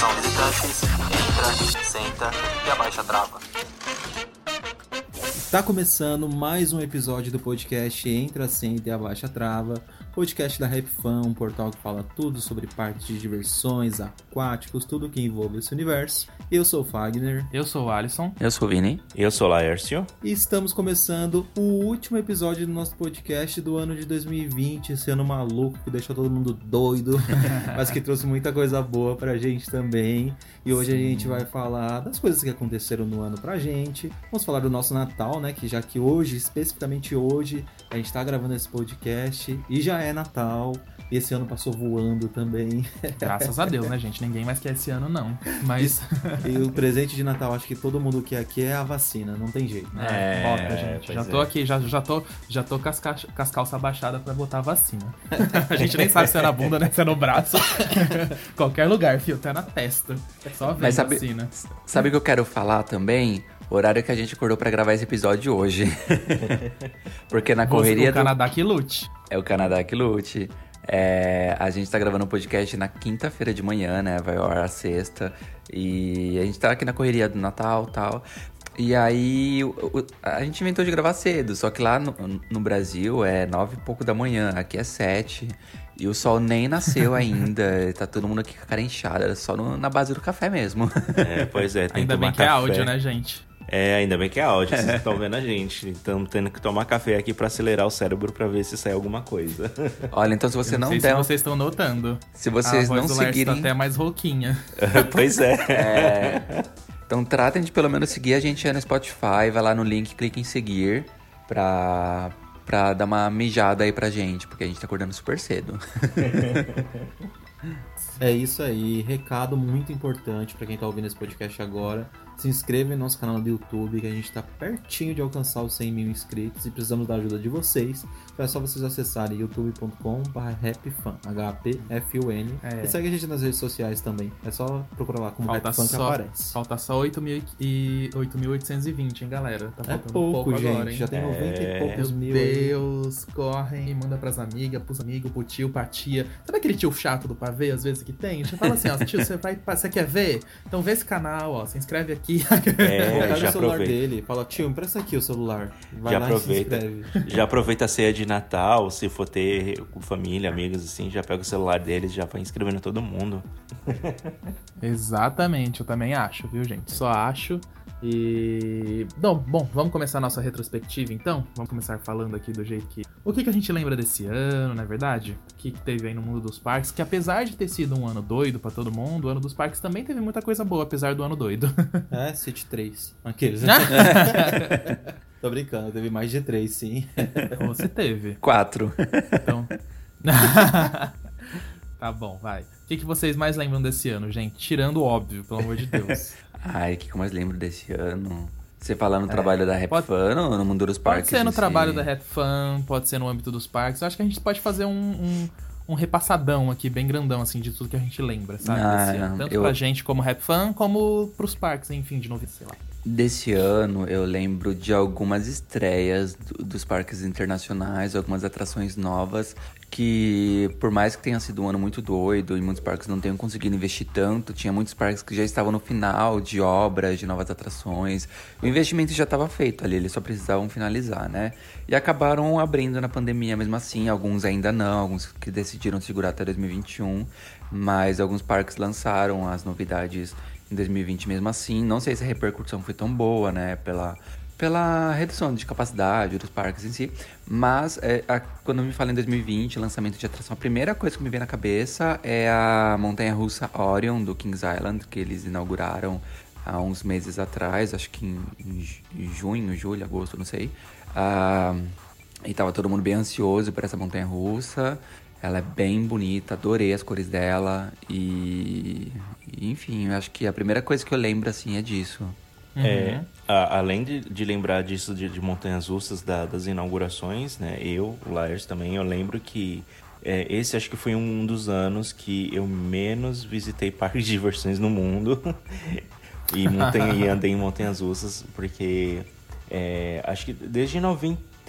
Atenção visitantes, entra, senta e abaixa a trava. Tá começando mais um episódio do podcast Entra, Senta e Abaixa a Trava, podcast da Rap Fan, um portal que fala tudo sobre parques de diversões, aquáticos, tudo que envolve esse universo. Eu sou o Fagner Eu sou o Alisson. Eu sou o Vini. Eu sou o Laércio. e estamos começando o último episódio do nosso podcast do ano de 2020, esse ano maluco que deixou todo mundo doido, mas que trouxe muita coisa boa pra gente também. E hoje a gente vai falar das coisas que aconteceram no ano pra gente. Vamos falar do nosso Natal, né? Que já que hoje, especificamente hoje, a gente tá gravando esse podcast e já é Natal. E esse ano passou voando também. Graças a Deus, né, gente? Ninguém mais quer esse ano, não. Mas. E o presente de Natal, acho que todo mundo quer aqui é a vacina, não tem jeito. né? É, É, bota, gente. Já é. tô aqui, já, já tô, já tô com as, ca- com as calças abaixadas pra botar a vacina. a gente nem sabe se é na bunda, né? Se é no braço. Qualquer lugar, fio. Até na testa. É só ver Mas sabe- vacina. Sabe o que eu quero falar também? O horário que a gente acordou pra gravar esse episódio de hoje. Porque na correria o do... Canadá que lute. É o Canadá que lute. É, a gente tá gravando um podcast na quinta-feira de manhã, né? Vai ao ar a sexta. E a gente tá aqui na correria do Natal e tal. E aí o- o- a gente inventou de gravar cedo, só que lá no, no Brasil é nove e pouco da manhã, aqui é sete. E o sol nem nasceu ainda, tá todo mundo aqui com a cara inchada, só no- na base do café mesmo. É, pois é, tem Ainda que bem que é café. áudio, né, gente? É, ainda bem que é áudio, vocês estão vendo a gente. Estamos tendo que tomar café aqui pra acelerar o cérebro pra ver se sai alguma coisa. Olha, então se você Eu não, não, sei der. se vocês estão notando. Se vocês a voz não do Lércio seguirem. tá até mais rouquinha. pois é. É, então tratem de pelo menos seguir a gente aí no Spotify, vai lá no link, clica em seguir pra, pra dar uma mijada aí pra gente, porque a gente tá acordando super cedo. É isso aí, recado muito importante pra quem tá ouvindo esse podcast agora. Se inscreva em nosso canal do YouTube, que a gente tá pertinho de alcançar os 100 mil inscritos e precisamos da ajuda de vocês. Então é só vocês acessarem youtube.com/rapfun, H-P-F-U-N. É. E segue a gente nas redes sociais também. É só procurar lá como Falta que aparece. falta só 8.000 e 8.820, hein, galera? Tá É faltando pouco, gente. agora, hein? Já tem 90 e É. poucos Meu mil. aí. Deus, correm e manda pras amigas, pros amigos, pro tio, pra tia. Sabe aquele tio chato do pavê, às vezes, que tem? Você fala assim, ó, tio, você, vai, você quer ver? Então vê esse canal, ó, se inscreve aqui. É, Pega já o celular aproveita. dele, fala, tio, empresta aqui o celular. Vai Já lá aproveita. e se inscreve. Já aproveita a ceia de Natal, se for ter com família, amigos assim, já pega o celular deles, já vai inscrevendo todo mundo. Exatamente, eu também acho, viu, gente? Só acho. E. Bom, bom, vamos começar a nossa retrospectiva então? Vamos começar falando aqui do jeito que. O que, que a gente lembra desse ano, não é verdade? O que, que teve aí no mundo dos parques? Que apesar de ter sido um ano doido pra todo mundo, o ano dos parques também teve muita coisa boa, apesar do ano doido. É, City 3. Aqueles. Tô brincando, teve mais de 3, sim. Você teve. Quatro. Então. tá bom, vai. O que, que vocês mais lembram desse ano, gente? Tirando o óbvio, pelo amor de Deus. Ai, o que que eu mais lembro desse ano? Você fala no trabalho da Rap Pode- Fun ou no mundo dos parques? Pode ser no em si? trabalho da Rap Fan, pode ser no âmbito dos parques. Eu acho que a gente pode fazer um, um, um repassadão aqui, bem grandão, assim, de tudo que a gente lembra, sabe? Ah. Tanto eu- pra gente como Rap Fan, como pros parques, enfim, de novo, sei lá. Desse ano, eu lembro de algumas estreias do- dos parques internacionais, algumas atrações novas, que por mais que tenha sido um ano muito doido e muitos parques não tenham conseguido investir tanto, tinha muitos parques que já estavam no final de obras, de novas atrações. O investimento já estava feito ali, eles só precisavam finalizar, né? E acabaram abrindo na pandemia mesmo assim, alguns ainda não, alguns que decidiram segurar até 2021, mas alguns parques lançaram as novidades em 2020 mesmo assim. Não sei se a repercussão foi tão boa, né? Pela, pela redução de capacidade dos parques em si. Mas é, a- quando me fala em 2020, lançamento de atração, a primeira coisa que me vem na cabeça é a montanha russa Orion do Kings Island, que eles inauguraram há uns meses atrás, acho que em, em ju- em junho, julho, agosto, não sei. Ah, e tava todo mundo bem ansioso por essa montanha russa. Ela é bem bonita, adorei as cores dela e, enfim, eu acho que a primeira coisa que eu lembro assim é disso. É, a- além de, de lembrar disso de, de montanhas russas da- das inaugurações, né? Eu, o Laers também, eu lembro que é, esse acho que foi um dos anos que eu menos visitei parques de diversões no mundo e, montanha, e andei em montanhas russas, porque é, acho que desde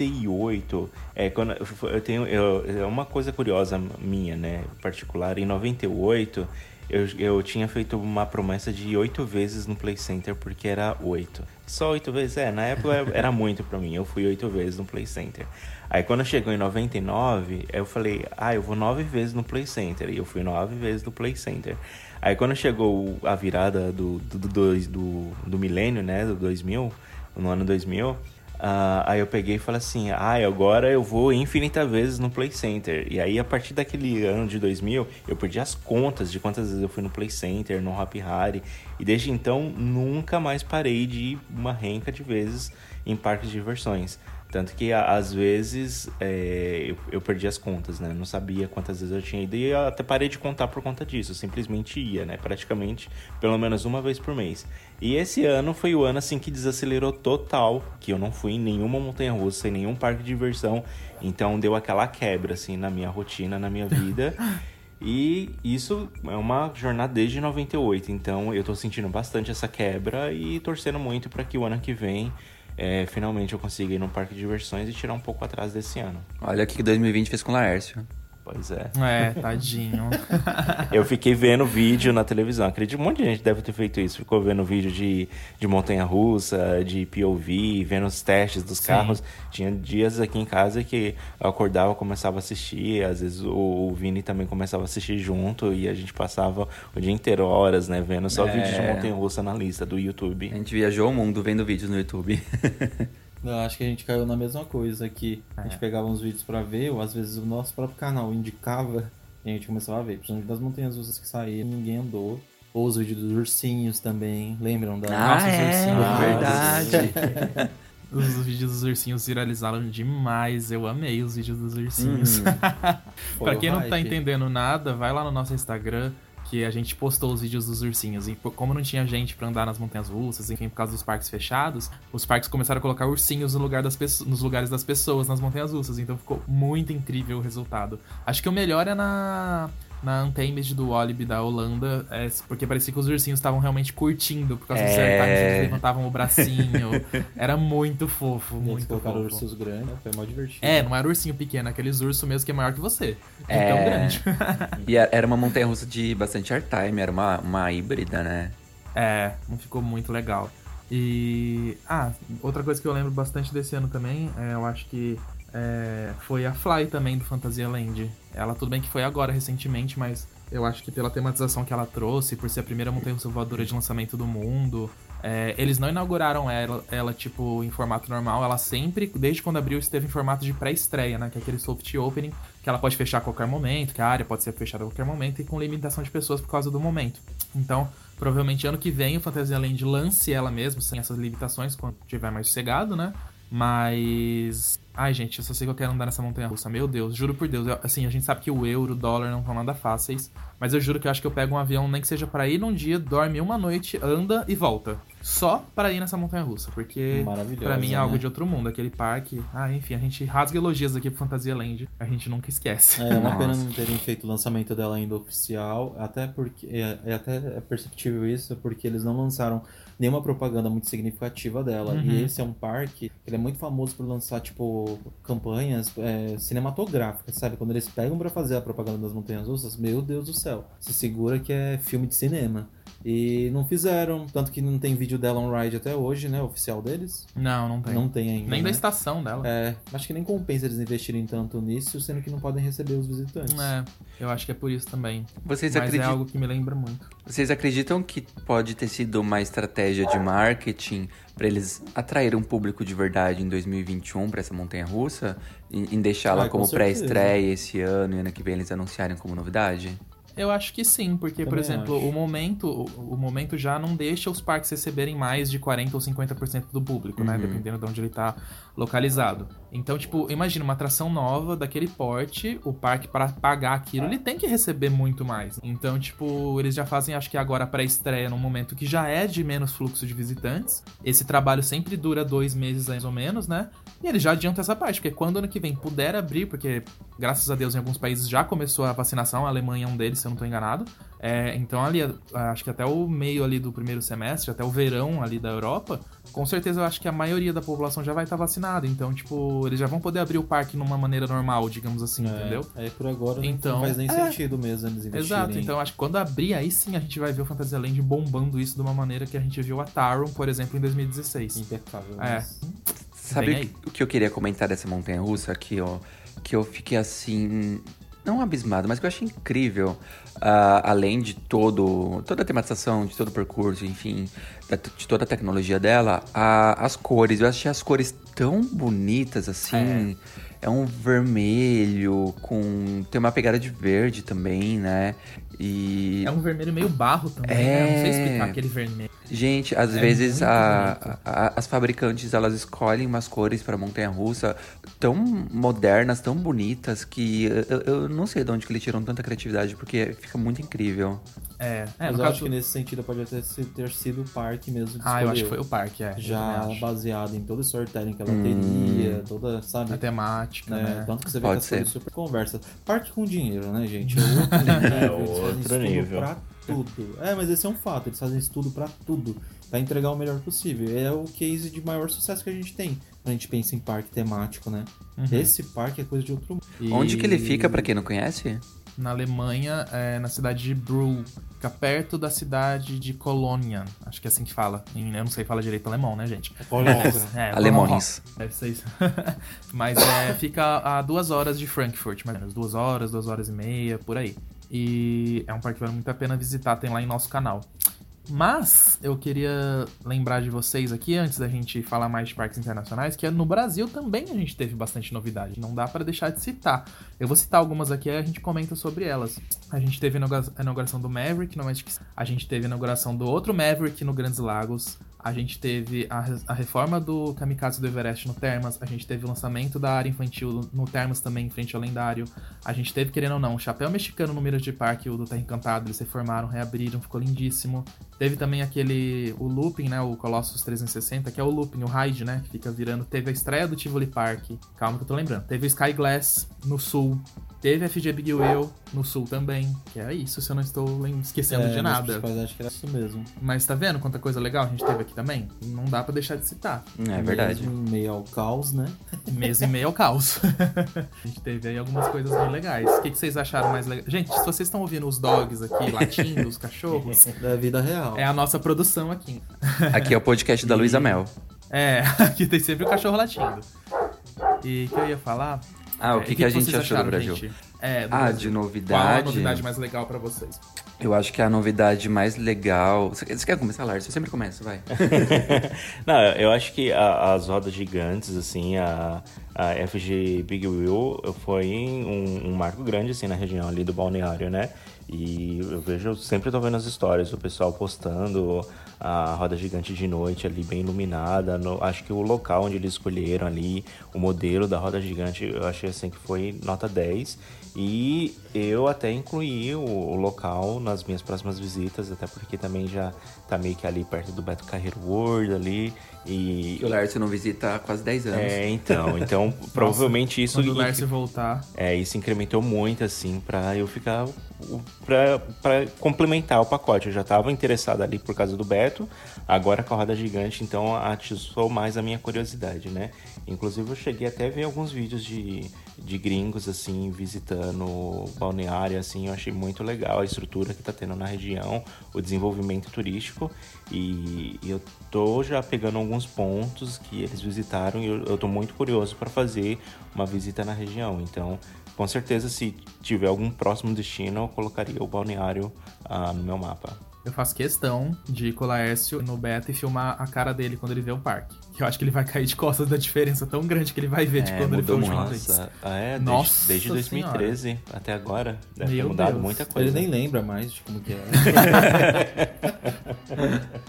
98, é, quando eu, tenho é uma coisa curiosa minha, né, particular, em 98 eu, eu tinha feito uma promessa de oito vezes no Play Center porque era oito. Só oito vezes? É, na época era muito pra mim. Eu fui oito vezes no Play Center. Aí quando chegou em 99, eu falei, ah, eu vou nove vezes no Play Center. E eu fui nove vezes no Play Center. Aí quando chegou a virada do, do, do, do, do milênio, né, do 2000, no ano 2000, ah, aí eu peguei e falei assim, ah, agora eu vou infinita vezes no Play Center. E aí, a partir daquele ano de 2000, eu perdi as contas de quantas vezes eu fui no Play Center, no Hop Hari. E desde então, nunca mais parei de ir uma renca de vezes em parques de diversões. Tanto que, às vezes, é, eu, eu perdi as contas, né? Não sabia quantas vezes eu tinha ido. E eu até parei de contar por conta disso. Eu simplesmente ia, né? Praticamente, pelo menos uma vez por mês. E esse ano foi o ano, assim, que desacelerou total. Que eu não fui em nenhuma montanha-russa, em nenhum parque de diversão. Então, deu aquela quebra, assim, na minha rotina, na minha vida. E isso é uma jornada desde 98. Então, eu tô sentindo bastante essa quebra e torcendo muito para que o ano que vem... é, finalmente eu consiga ir num parque de diversões e tirar um pouco atrás desse ano. Olha o que 2020 fez com o Laércio. Pois é. É, tadinho. Eu fiquei vendo vídeo na televisão. Acredito que um monte de gente deve ter feito isso. Ficou vendo vídeo de, de montanha-russa, de POV, vendo os testes dos Sim. carros. Tinha dias aqui em casa que eu acordava, começava a assistir. Às vezes o, o Vini também começava a assistir junto. E a gente passava o dia inteiro, horas, né? Vendo só É. vídeos de montanha-russa na lista do A YouTube. gente viajou o mundo vendo vídeos no YouTube. Eu acho que a gente caiu na mesma coisa aqui. A gente pegava uns vídeos pra ver, ou às vezes o nosso próprio canal indicava e a gente começava a ver. Principalmente das montanhas russas que saíram, ninguém andou. Ou os vídeos dos ursinhos também. Lembram da. Nossa, os ursinhos. Ah, verdade. Os vídeos dos ursinhos viralizaram demais. Eu amei os vídeos dos ursinhos. Hum. Pra quem não tá entendendo nada, vai lá no nosso Instagram que a gente postou os vídeos dos ursinhos. E como não tinha gente pra andar nas montanhas russas, enfim, por causa dos parques fechados, os parques começaram a colocar ursinhos no lugar das nos lugares das pessoas nas montanhas russas. Então ficou muito incrível o resultado. Acho que o melhor é na. Na Untamed do Walibi da Holanda, é, porque parecia que os ursinhos estavam realmente curtindo, por causa dos É. airtimes, eles levantavam o bracinho. Era muito fofo, Eles muito colocaram fofo. ursos grandes, foi mó divertido. É, não era ursinho pequeno, aqueles ursos mesmo que é maior que você. É É. tão grande. E era era uma montanha russa de bastante airtime, era uma, uma híbrida, né? É, não ficou muito legal. E. Ah, outra coisa que eu lembro bastante desse ano também, é, eu acho que é, foi a Fly também do Fantasia Land. Ela, tudo bem que foi agora, recentemente, mas eu acho que pela tematização que ela trouxe, por ser a primeira montanha voadora de lançamento do mundo, é, eles não inauguraram ela, ela, tipo, em formato normal. Ela sempre, desde quando abriu, esteve em formato de pré-estreia, né? Que é aquele soft opening, que ela pode fechar a qualquer momento, que a área pode ser fechada a qualquer momento e com limitação de pessoas por causa do momento. Então, provavelmente ano que vem o Fantasyland lance ela mesmo, sem essas limitações, quando tiver mais sossegado, né? Mas. Ai, gente, eu só sei que eu quero andar nessa montanha russa. Meu Deus, juro por Deus. Eu- assim, a gente sabe que o euro, o dólar não estão nada fáceis. Mas eu juro que eu acho que eu pego um avião, nem que seja pra ir num dia, dorme uma noite, anda e volta. só para ir nessa montanha russa, porque para mim é algo né? de outro mundo, aquele parque. Ah, enfim, a gente rasga elogios aqui pro Fantasia Land, a gente nunca esquece. É, é uma pena não terem feito o lançamento dela ainda oficial, até porque é, é até é perceptível isso, porque eles não lançaram nenhuma propaganda muito significativa dela. Uhum. E esse é um parque que ele é muito famoso por lançar tipo campanhas é, cinematográficas, sabe? Quando eles pegam pra fazer a propaganda das montanhas russas, meu Deus do céu, se segura que é filme de cinema. E não fizeram, tanto que não tem vídeo dela on ride até hoje, né? Oficial deles. Não, não tem. Não tem ainda. Nem né? da estação dela. É, acho que nem compensa eles investirem tanto nisso, sendo que não podem receber os visitantes. É, eu acho que é por isso também. Vocês, Mas é acreditam, algo que me lembra muito. vocês acreditam que pode ter sido uma estratégia de marketing para eles atraírem um público de verdade em 2021 para essa montanha russa? Em, em deixá-la Ah, com como certeza. pré-estreia esse ano e ano que vem eles anunciarem como novidade? Eu acho que sim, porque, por exemplo, acho. o momento, o, o momento já não deixa os parques receberem mais de 40 ou 50% do público, né? Uhum. Dependendo de onde ele tá localizado. Então, tipo, imagina uma atração nova daquele porte, o parque para pagar aquilo, ele tem que receber muito mais. Então, tipo, eles já fazem, acho que agora a pré-estreia num momento que já é de menos fluxo de visitantes. Esse trabalho sempre dura dois meses mais ou menos, né? E eles já adiantam essa parte, porque quando ano que vem puder abrir, porque graças a Deus em alguns países já começou a vacinação, a Alemanha é um deles, se eu não tô enganado. É, então ali, acho que até o meio ali do primeiro semestre, até o verão ali da Europa, com certeza eu acho que a maioria da população já vai estar vacinada. Então, tipo, eles já vão poder abrir o parque numa maneira normal, digamos assim, É, entendeu? Aí por agora Então, não faz nem é. sentido mesmo eles investirem. Exato, então acho que quando abrir, aí sim a gente vai ver o Fantasyland bombando isso de uma maneira que a gente viu a Taron, por exemplo, em 2016. Impecável. É. mas- Sabe o que eu queria comentar dessa montanha russa aqui, ó? Que eu fiquei assim. Não abismado, mas que eu achei incrível. ah, além de todo, toda a tematização, de todo o percurso, enfim, da- de toda a tecnologia dela, a- as cores. Eu achei as cores tão bonitas assim. É. um vermelho com. Tem uma pegada de verde também, né? E. É um vermelho meio barro também, É. né? Não sei explicar aquele vermelho. Gente, às É vezes a- a- as fabricantes elas escolhem umas cores para montanha russa tão modernas, tão bonitas que eu, eu não sei de onde que eles tiram tanta criatividade porque fica muito incrível. É, é Mas eu caso... acho que nesse sentido pode ter, si- ter sido o parque mesmo que Ah, eu acho que foi escolheu. o parque, é. Já baseado em todo o storytelling que ela Hum. teria, toda, sabe? A temática, né? né? Tanto que você vê Pode que as coisas ser. super conversas. Parque com dinheiro, né, gente? É outro nível. fazem outro estudo nível. pra tudo. É, mas esse é um fato. Eles fazem estudo pra tudo. Pra entregar o melhor possível. É o case de maior sucesso que a gente tem. Quando a gente pensa em parque temático, né? Esse parque é coisa de outro mundo. E Onde que ele fica, pra quem não conhece? Na Alemanha, é, na cidade de Brühl. Fica perto da cidade de Colônia. Acho que é assim que fala. Eu não sei falar direito alemão, né, gente? É, Alemões. Deve ser isso. Mas é, fica a duas horas de Frankfurt, mais ou menos. Duas horas, duas horas e meia, por aí. E é um parque que vale muito a pena visitar, tem lá em nosso canal. Mas eu queria lembrar de vocês aqui, antes da gente falar mais de parques internacionais, que no Brasil também a gente teve bastante novidade. Não dá pra deixar de citar. Eu vou citar algumas aqui e a gente comenta sobre elas. A gente teve a inauguração do Maverick no Magic A gente teve a inauguração do outro Maverick no Grandes Lagos. A gente teve a, a reforma do Kamikaze do Everest no Termas. A gente teve o lançamento da área infantil no Termas também, em frente ao lendário. A gente teve, querendo ou não, o chapéu mexicano no Mirage Park, o do Terra Encantado. Eles reformaram, reabriram, ficou lindíssimo. Teve também aquele, o Looping, né, o Colossus 360, que é o Looping, o Ride, né, que fica virando. Teve a estreia do Tivoli Park, calma que eu tô lembrando. Teve o Sky Glass no sul. Teve a FG Big Wheel no sul também, que é isso, se eu não estou esquecendo É, de nada. principais, acho que era isso mesmo. Mas tá vendo quanta coisa legal a gente teve aqui também? Não dá pra deixar de citar. É verdade. Mesmo em meio ao caos, né? Mês e meio ao caos. a gente teve aí algumas coisas bem legais. O que, que vocês acharam mais legal? Gente, se vocês estão ouvindo os dogs aqui latindo, os cachorros, Da vida real. é a nossa produção aqui. Aqui é o podcast da Luísa Mel. É, aqui tem sempre o cachorro latindo. E o que eu ia falar? Ah, o É, que, e que a gente achou do Brasil? gente? É, do Ah, Brasil. de Qual a novidade. novidade mais legal pra vocês? Eu acho que a novidade mais legal. Você você quer começar, Lars? Eu sempre começo, vai. Não, eu acho que a- as rodas gigantes, assim, a, a FG Big Wheel foi um, um marco grande, assim, na região ali do balneário, né? E eu vejo, sempre tô vendo as histórias, o pessoal postando a roda gigante de noite ali bem iluminada. No, acho que o local onde eles escolheram ali, o modelo da roda gigante, eu achei assim que foi nota 10. E eu até incluí o, o, local nas minhas próximas visitas, até porque também já tá meio que ali perto do Beto Carreiro World ali. E o Lércio não visita há quase 10 anos. É, então. Então, provavelmente isso. Quando o Lércio voltar. É, isso incrementou muito, assim, pra eu ficar. Pra, pra complementar o pacote. Eu já tava interessado ali por causa do Beto, agora com a roda gigante, então atiçou mais a minha curiosidade, né? Inclusive, eu cheguei até a ver alguns vídeos de, de gringos, assim, visitando balneário, assim. Eu achei muito legal a estrutura que tá tendo na região, o desenvolvimento turístico. E, e eu tô já pegando alguns pontos que eles visitaram e eu, eu tô muito curioso para fazer uma visita na região. Então, com certeza, se tiver algum próximo destino, eu colocaria o balneário ah, no meu mapa. Eu faço questão de ir com o Laércio no beta e filmar a cara dele quando ele vê o parque. Que eu acho que ele vai cair de costas da diferença tão grande que ele vai ver de é, quando ele foi a última vez. Ah, é? Nossa desde, desde 2013 senhora. até agora. Deve Meu ter mudado Deus. muita coisa. Ele nem lembra mais de como que é.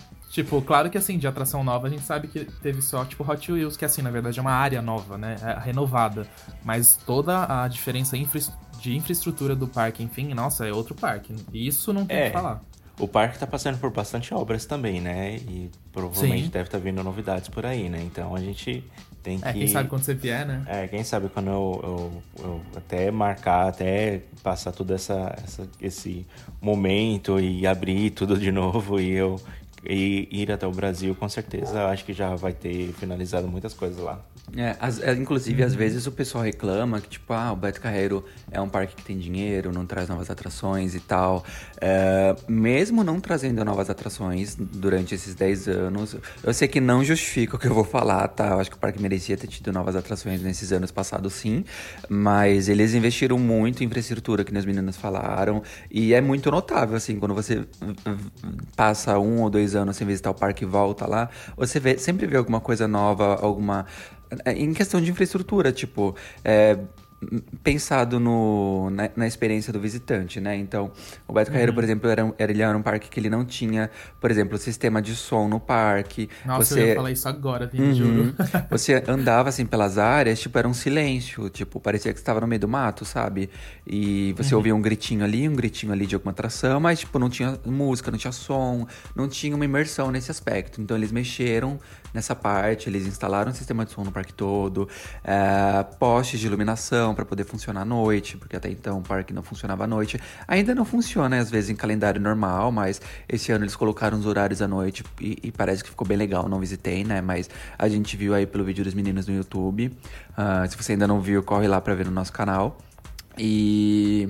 Tipo, claro que assim, de atração nova a gente sabe que teve só, tipo, Hot Wheels, que assim, na verdade é uma área nova, né? É renovada. Mas toda a diferença infra de infraestrutura do parque, enfim, nossa, é outro parque. Isso não tem é. que falar. O parque está passando por bastante obras também, né? E provavelmente Sim. deve estar tá vindo novidades por aí, né? Então a gente tem que. É, quem sabe quando você vier, né? É, quem sabe quando eu, eu, eu até marcar, até passar todo essa, essa, esse momento e abrir tudo de novo e eu e ir até o Brasil, com certeza, acho que já vai ter finalizado muitas coisas lá. É, as, é, inclusive, uhum. às vezes o pessoal reclama que, tipo, ah, o Beto Carreiro é um parque que tem dinheiro, não traz novas atrações e tal. É, mesmo não trazendo novas atrações durante esses 10 anos, eu sei que não justifica o que eu vou falar, tá? Eu acho que o parque merecia ter tido novas atrações nesses anos passados, sim. Mas eles investiram muito em infraestrutura, que as meninas falaram. E é muito notável, assim, quando você passa um ou dois anos sem visitar o parque e volta lá, você vê, sempre vê alguma coisa nova, alguma é, em questão de infraestrutura, tipo, é, pensado no, na, na, experiência do visitante, né? Então, o Beto Carreiro, uhum. por exemplo, era, era, ele era um parque que ele não tinha, por exemplo, sistema de som no parque. Nossa, você... eu ia falar isso agora, viu? Uhum. juro. você andava, assim, pelas áreas, tipo, era um silêncio. Tipo, parecia que você estava no meio do mato, sabe? E você uhum. ouvia um gritinho ali, um gritinho ali de alguma atração, mas, tipo, não tinha música, não tinha som, não tinha uma imersão nesse aspecto. Então, eles mexeram nessa parte, eles instalaram um sistema de som no parque todo, é, postes de iluminação para poder funcionar à noite, porque até então o parque não funcionava à noite. Ainda não funciona, às vezes, em calendário normal, mas esse ano eles colocaram os horários à noite e, e parece que ficou bem legal. Não visitei, né? Mas a gente viu aí pelo vídeo dos meninos no YouTube. Uh, se você ainda não viu, corre lá para ver no nosso canal. E.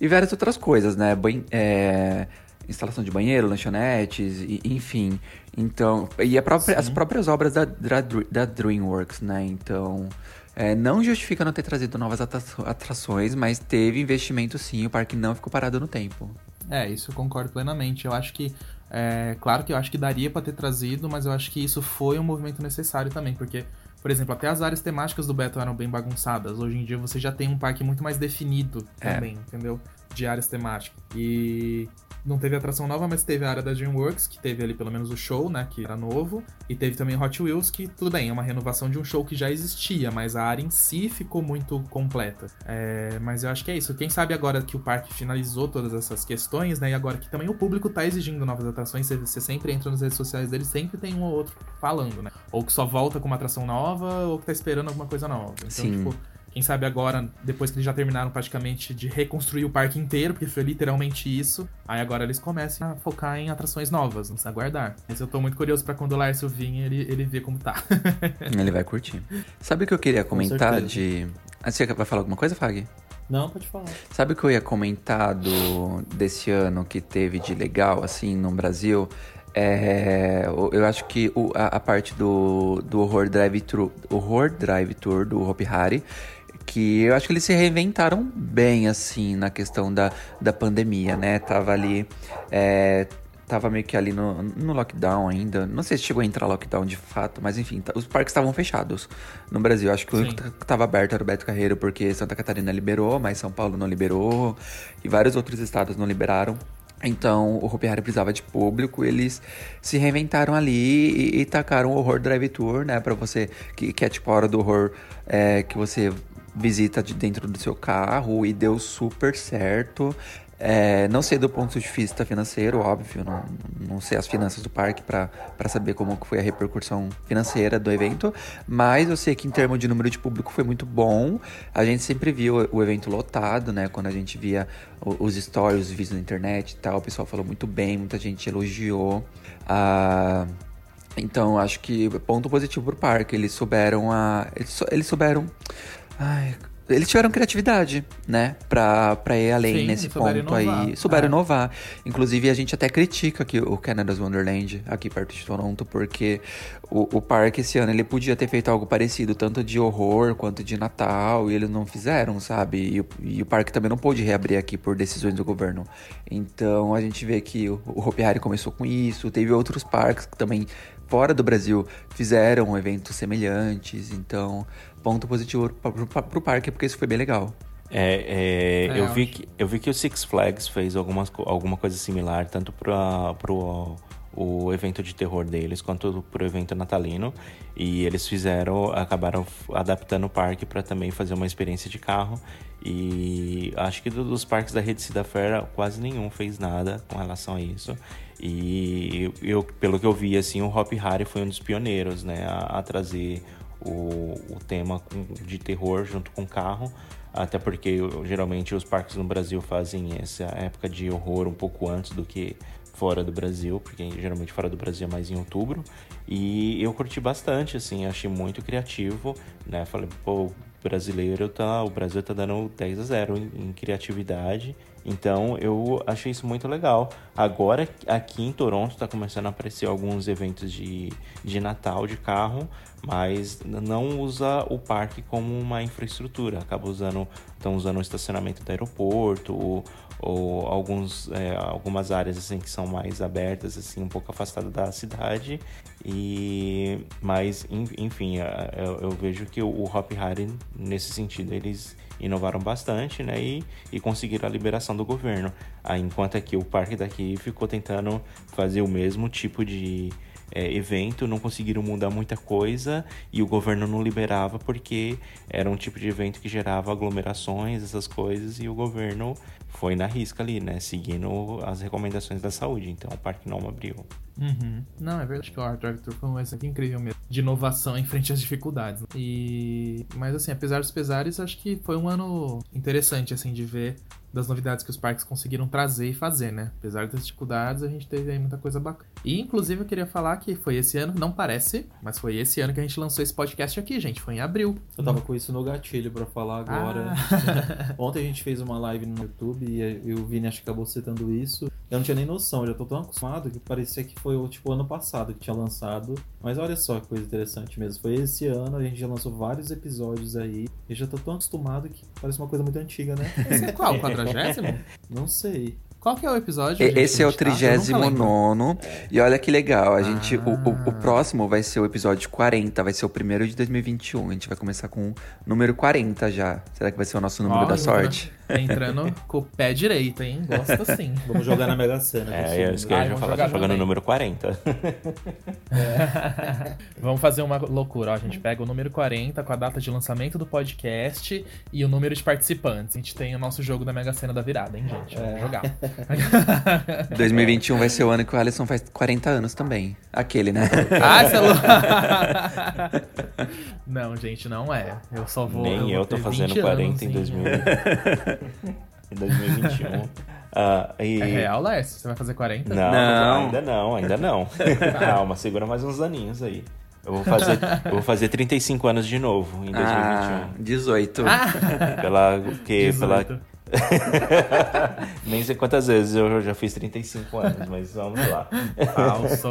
E várias outras coisas, né? Bem, é, instalação de banheiro, lanchonetes, e, enfim. Então, e própria, as próprias obras da, da, da DreamWorks, né? Então, é, não justifica não ter trazido novas atrações, mas teve investimento sim, o parque não ficou parado no tempo. É, isso eu concordo plenamente. Eu acho que, é, claro que eu acho que daria para ter trazido, mas eu acho que isso foi um movimento necessário também, porque, por exemplo, até as áreas temáticas do Beto eram bem bagunçadas. Hoje em dia você já tem um parque muito mais definido é. também, é. entendeu? De áreas temáticas. E não teve atração nova, mas teve a área da DreamWorks, que teve ali pelo menos o show, né, que era novo, e teve também Hot Wheels, que tudo bem, é uma renovação de um show que já existia, mas a área em si ficou muito completa. É, mas eu acho que é isso. Quem sabe agora que o parque finalizou todas essas questões, né, e agora que também o público tá exigindo novas atrações, você, você sempre entra nas redes sociais dele, sempre tem um ou outro falando, né? Ou que só volta com uma atração nova, ou que tá esperando alguma coisa nova. Então, Sim. tipo quem sabe agora, depois que eles já terminaram praticamente de reconstruir o parque inteiro, porque foi literalmente isso, aí agora eles começam a focar em atrações novas, não se aguardar. Mas eu tô muito curioso para quando o Lárcio vir, ele, ele ver como tá. ele vai curtir. Sabe o que eu queria comentar de. Ah, você vai falar alguma coisa, Fag? Não, pode falar. Sabe o que eu ia comentar do, desse ano que teve de legal, assim, no Brasil? É, eu acho que o, a, a, parte do, do Horror Drive Tour, Horror Drive Tour do Hopi Hari que eu acho que eles se reinventaram bem, assim, na questão da, da pandemia, né? Tava ali. É, tava meio que ali no, no lockdown ainda. Não sei se chegou a entrar lockdown de fato, mas enfim, tá, os parques estavam fechados no Brasil. Acho que o único que tava aberto era o Beto Carreiro, porque Santa Catarina liberou, mas São Paulo não liberou. E vários outros estados não liberaram. Então, o Hopi Hari precisava de público, eles se reinventaram ali e, e tacaram o horror drive tour, né? Pra você, que, que é tipo a hora do horror é, que você visita de dentro do seu carro e deu super certo. É, não sei do ponto de vista financeiro, óbvio, não, não sei as finanças do parque para saber como foi a repercussão financeira do evento, mas eu sei que em termos de número de público foi muito bom. A gente sempre viu o evento lotado, né? Quando a gente via os stories, os vídeos na internet e tal, o pessoal falou muito bem, muita gente elogiou. Ah, então, acho que ponto positivo pro parque. Eles souberam a. Eles souberam. Ai, eles tiveram criatividade, né? Pra, pra ir além Sim, nesse ponto inovar. aí. Souberam É. inovar. Inclusive, a gente até critica aqui o Canada's Wonderland, aqui perto de Toronto, porque o, o parque esse ano ele podia ter feito algo parecido, tanto de horror quanto de Natal, e eles não fizeram, sabe? E, o- e o parque também não pôde reabrir aqui por decisões do governo. Então a gente vê que o, o Hopi Hari começou com isso, teve outros parques que também fora do Brasil fizeram eventos semelhantes, então ponto positivo pro, pro, pro parque, porque isso foi bem legal. É, é, É, eu, vi que, eu vi que o Six Flags fez algumas, alguma coisa similar, tanto para pro o evento de terror deles, quanto pro evento natalino. E eles fizeram, acabaram adaptando o parque para também fazer uma experiência de carro. E acho que do- dos parques da rede Cida Fair, quase nenhum fez nada com relação a isso. E eu, pelo que eu vi, assim, o Hop Hari foi um dos pioneiros, né, a, a trazer o, o tema de terror junto com carro. Até porque geralmente os parques no Brasil fazem essa época de horror um pouco antes do que fora do Brasil, porque geralmente fora do Brasil é mais em outubro. E eu curti bastante, assim, achei muito criativo, né? Falei, pô, o brasileiro tá, o Brasil tá dando 10 a 0 em, em criatividade. Então eu achei isso muito legal. Agora aqui em Toronto tá começando a aparecer alguns eventos de, de Natal de carro, mas não usa o parque como uma infraestrutura. Acaba usando, estão usando o estacionamento do aeroporto ou, ou alguns, é, algumas áreas assim que são mais abertas, assim um pouco afastadas da cidade. E mas en- enfim, a- eu, eu vejo que o, Hop Hari nesse sentido eles inovaram bastante, né? E, e conseguiram a liberação do governo. Aí, enquanto aqui o parque daqui ficou tentando fazer o mesmo tipo de é, evento, não conseguiram mudar muita coisa e o governo não liberava porque era um tipo de evento que gerava aglomerações, essas coisas, e o governo foi na risca ali, né? Seguindo as recomendações da saúde. Então o parque não abriu. Uhum. Não, é verdade que o Art Drive Tour foi um incrível mesmo. De inovação em frente às dificuldades. E... Mas assim, apesar dos pesares, acho que foi um ano interessante, assim, de ver das novidades que os parques conseguiram trazer e fazer, né? Apesar das dificuldades, a gente teve aí muita coisa bacana. E, inclusive, eu queria falar que foi esse ano, não parece, mas foi esse ano que a gente lançou esse podcast aqui, gente. Foi em abril. Eu tava com isso no gatilho pra falar agora. Ah. Ontem a gente fez uma live no YouTube e o Vini acho que acabou citando isso. Eu não tinha nem noção, eu já tô tão acostumado que parecia que foi o tipo ano passado que tinha lançado. Mas olha só que coisa interessante mesmo. Foi esse ano, a gente já lançou vários episódios aí. E já tô tão acostumado que parece uma coisa muito antiga, né? Esse é qual? O quadragésimo? Não sei. Qual que é o episódio? Gente, Esse é o que a gente tá? 39 E olha que legal, a gente. o- O, o Ah. próximo vai ser o episódio 40, vai ser o primeiro de 2021. A gente vai começar com o número 40 já. Será que vai ser o nosso número da entrando- sorte? Entrando com o pé direito, hein? Gosta sim. Vamos jogar na Mega Sena. É, é eu Ah, ia vamos falar, jogar tá jogando o número 40. Vamos fazer uma loucura, ó. A gente pega o número 40 com a data de lançamento do podcast e o número de participantes. A gente tem o nosso jogo da Mega Sena da virada, hein, gente? Vamos jogar. 2021 vai ser o ano que o Alisson faz 40 anos também. Aquele, né? ah, você é louco. Não, gente, não é. Eu só vou. Nem vou eu tô fazendo 20 40 anos em 2000. em 2021. Ah, e... É real, Lécio? Você vai fazer 40? Não, Não. ainda não, ainda não. Calma, segura mais uns aninhos aí. Eu vou fazer, eu vou fazer 35 anos de novo em 2021. Ah, 18. Pela que 18. pela Nem sei quantas vezes eu já fiz 35 anos, mas vamos lá. Falso.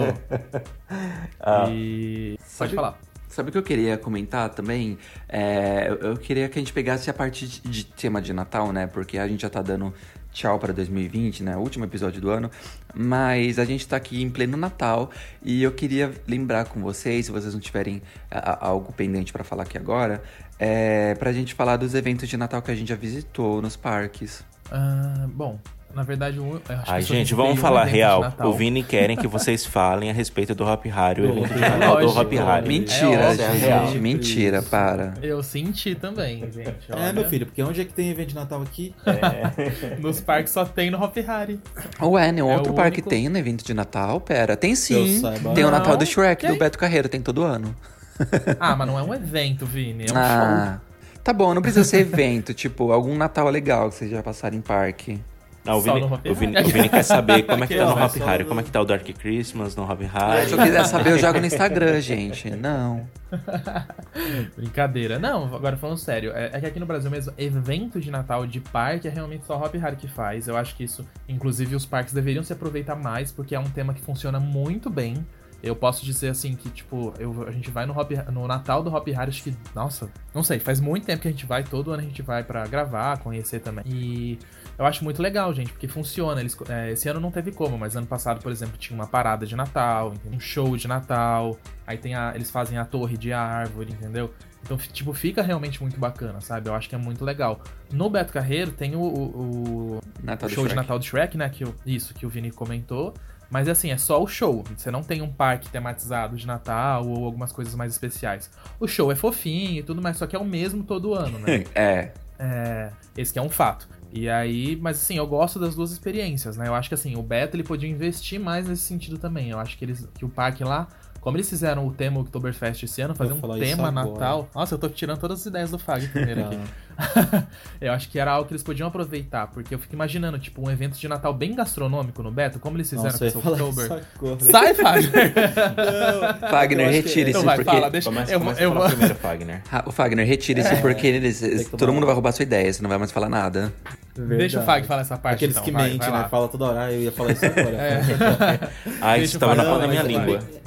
Ah. E. Pode falar. Sabe o que eu queria comentar também? É, eu- queria que a gente pegasse a parte de, tema de Natal, né? Porque a gente já tá dando tchau para 2020, né? Último episódio do ano. Mas a gente tá aqui em pleno Natal e eu queria lembrar com vocês, se vocês não tiverem a, algo pendente para falar aqui agora, é pra gente falar dos eventos de Natal que a gente já visitou nos parques. Ah, bom, na verdade, eu acho Ai, gente, vamos um falar real. O Vini querem que vocês falem a respeito do Hop Harry, o Do evento Hop de Harry. Natal do Lógico, Hop Harry. Mentira, É gente. óbvio. Mentira, para. Eu senti também, gente. É, olha. meu filho, porque onde é que tem evento de Natal aqui? Nos parques só tem no Hop Harry. Ué, nenhum É outro parque único- tem no evento de Natal? Pera, tem sim. saiba. Tem o Natal do Shrek, do. Beto Carreiro, tem todo ano. Ah, mas não é um evento, Vini. É um ah, tá bom, não precisa ser evento, tipo, algum Natal legal que vocês já passaram em parque. Não, o Só Vini, o, Vini, o Vini quer saber como é que tá no é Hop Harry, como é que tá o Dark Christmas no Hop Ah, Harry. se eu quiser saber, eu jogo no Instagram, gente. Não. Brincadeira. Não, agora falando sério. É, é que aqui no Brasil mesmo, evento de Natal de parque é realmente só Hop Harry que faz. Eu acho que isso, inclusive, os parques deveriam se aproveitar mais, porque é um tema que funciona muito bem. Eu posso dizer assim que, tipo, eu- a gente vai no, Hop, no Natal do Hop Harry, acho que, nossa, não sei, faz muito tempo que a gente vai, todo ano a gente vai pra gravar, conhecer também. E eu acho muito legal, gente, porque funciona. Eles, é, esse ano não teve como, mas ano passado, por exemplo, tinha uma parada de Natal, um show de Natal. Aí tem a, eles fazem a torre de árvore, entendeu? Então, tipo, fica realmente muito bacana, sabe? Eu acho que é muito legal. No Beto Carreiro tem o, o- o show de. Natal do Shrek, né? Que, isso, que o Vini comentou. Mas assim, é só o show. Você não tem um parque tematizado de Natal ou algumas coisas mais especiais. O show é fofinho e tudo mais, só que é o mesmo todo ano, né? É. É, esse que é um fato. E aí, mas assim, eu gosto das duas experiências, né? Eu acho que assim, o Beta ele podia investir mais nesse sentido também. Eu acho que eles que o parque lá, como eles fizeram o tema Oktoberfest esse ano, fazer um tema. Natal. Nossa, eu tô tirando todas as ideias do Fag primeiro aqui. eu acho que era algo que eles podiam aproveitar, porque eu fico imaginando, tipo, um evento de Natal bem gastronômico no Beto, como eles fizeram Nossa, eu com esse Oktober. Sai, Fagner! Não, Fagner, eu retire-se, Então porque. fala, deixa Começa, eu, começa eu vou... primeiro, Fagner. Ah, O Fagner, retire-se porque eles, todo mundo vai roubar sua ideia, você não vai mais falar nada. Deixa o Fag falar essa parte, Aqueles então, que mentem, né? Fala toda hora. Ah, eu ia falar isso agora. É. Isso eu tava na ponta da minha mas vai.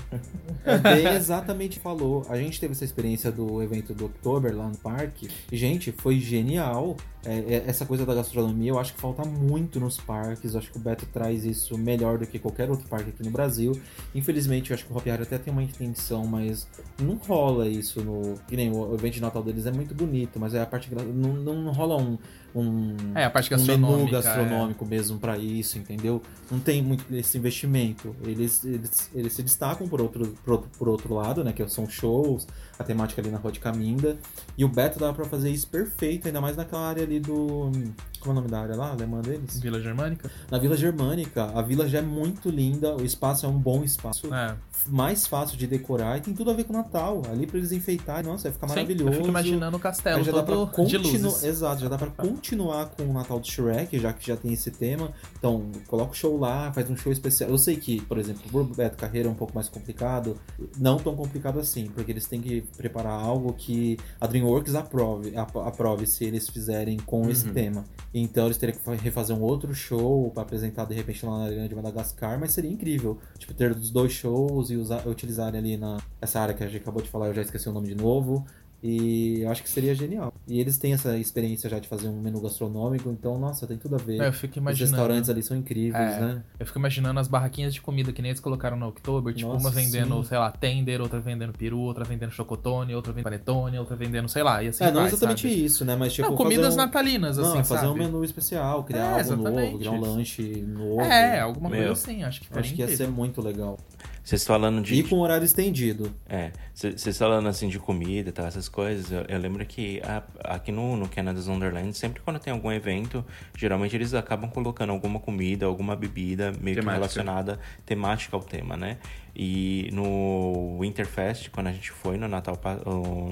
É bem exatamente falou. A gente teve essa experiência do evento do Oktober lá no parque. Gente, foi genial. É, é, essa coisa da gastronomia eu acho que falta muito nos parques. Eu acho que o Beto traz isso melhor do que qualquer outro parque aqui no Brasil. Infelizmente, eu acho que o Hop Hari até tem uma intenção, mas não rola isso no. Que nem o evento de Natal deles é muito bonito, mas é a parte. Não, não rola um. um É, a parte um menu gastronômica. é. gastronômico mesmo pra isso, entendeu? Não tem muito esse investimento. Eles, eles, eles se destacam por outro, por, outro, por outro lado, né? Que são shows, a temática ali na Rua de Caminda. E o Beto dá pra fazer isso perfeito, ainda mais naquela área ali do. Como é o nome da área lá? Alemã deles? Vila Germânica? Na Vila Germânica. A vila já é muito linda, o espaço é um bom espaço. É. Mais fácil de decorar e tem tudo a ver com o Natal. Ali pra eles enfeitarem, nossa, vai ficar Sim, maravilhoso. eu fico imaginando o castelo Aí já dá pra continu... luzes. Exato, já dá pra continuar com o Natal do Shrek, já que já tem esse tema. Então, coloca o show lá, faz um show especial. Eu sei que, por exemplo, o Beto Carreira é um pouco mais complicado. Não tão complicado assim, porque eles têm que preparar algo que a DreamWorks aprove, ap- aprove se eles fizerem com esse Uhum. tema. Então eles teriam que refazer um outro show pra apresentar de repente lá na Arena de Madagascar, mas seria incrível. Tipo, ter os dois shows e usar, utilizarem ali na essa área que a gente acabou de falar, eu já esqueci o nome de novo. E eu acho que seria genial. E eles têm essa experiência já de fazer um menu gastronômico, então, nossa, tem tudo a ver. É, eu fico Os imaginando. restaurantes ali são incríveis, É. né? Eu fico imaginando as barraquinhas de comida que nem eles colocaram no Oktober, tipo, Nossa, uma vendendo, sim. sei lá, tender, outra vendendo peru, outra vendendo chocotone, outra vendendo panetone, outra vendendo, sei lá, e assim é, não vai, exatamente sabe? isso, né? Mas tipo, Não, comidas um... natalinas, Não, assim, é fazer sabe? um menu especial, criar É, algo novo, criar um lanche novo. É, alguma Meu, coisa assim, acho que acho que ia ser muito legal. Vocês falando de. E com horário estendido. É, vocês falando assim de comida e tal, essas coisas, eu, eu lembro que a- aqui no, no Canada's Wonderland, sempre quando tem algum evento, geralmente eles acabam colocando alguma comida, alguma bebida meio que Temática. relacionada, temática ao tema, né? E no Winterfest, quando a gente foi no Natal,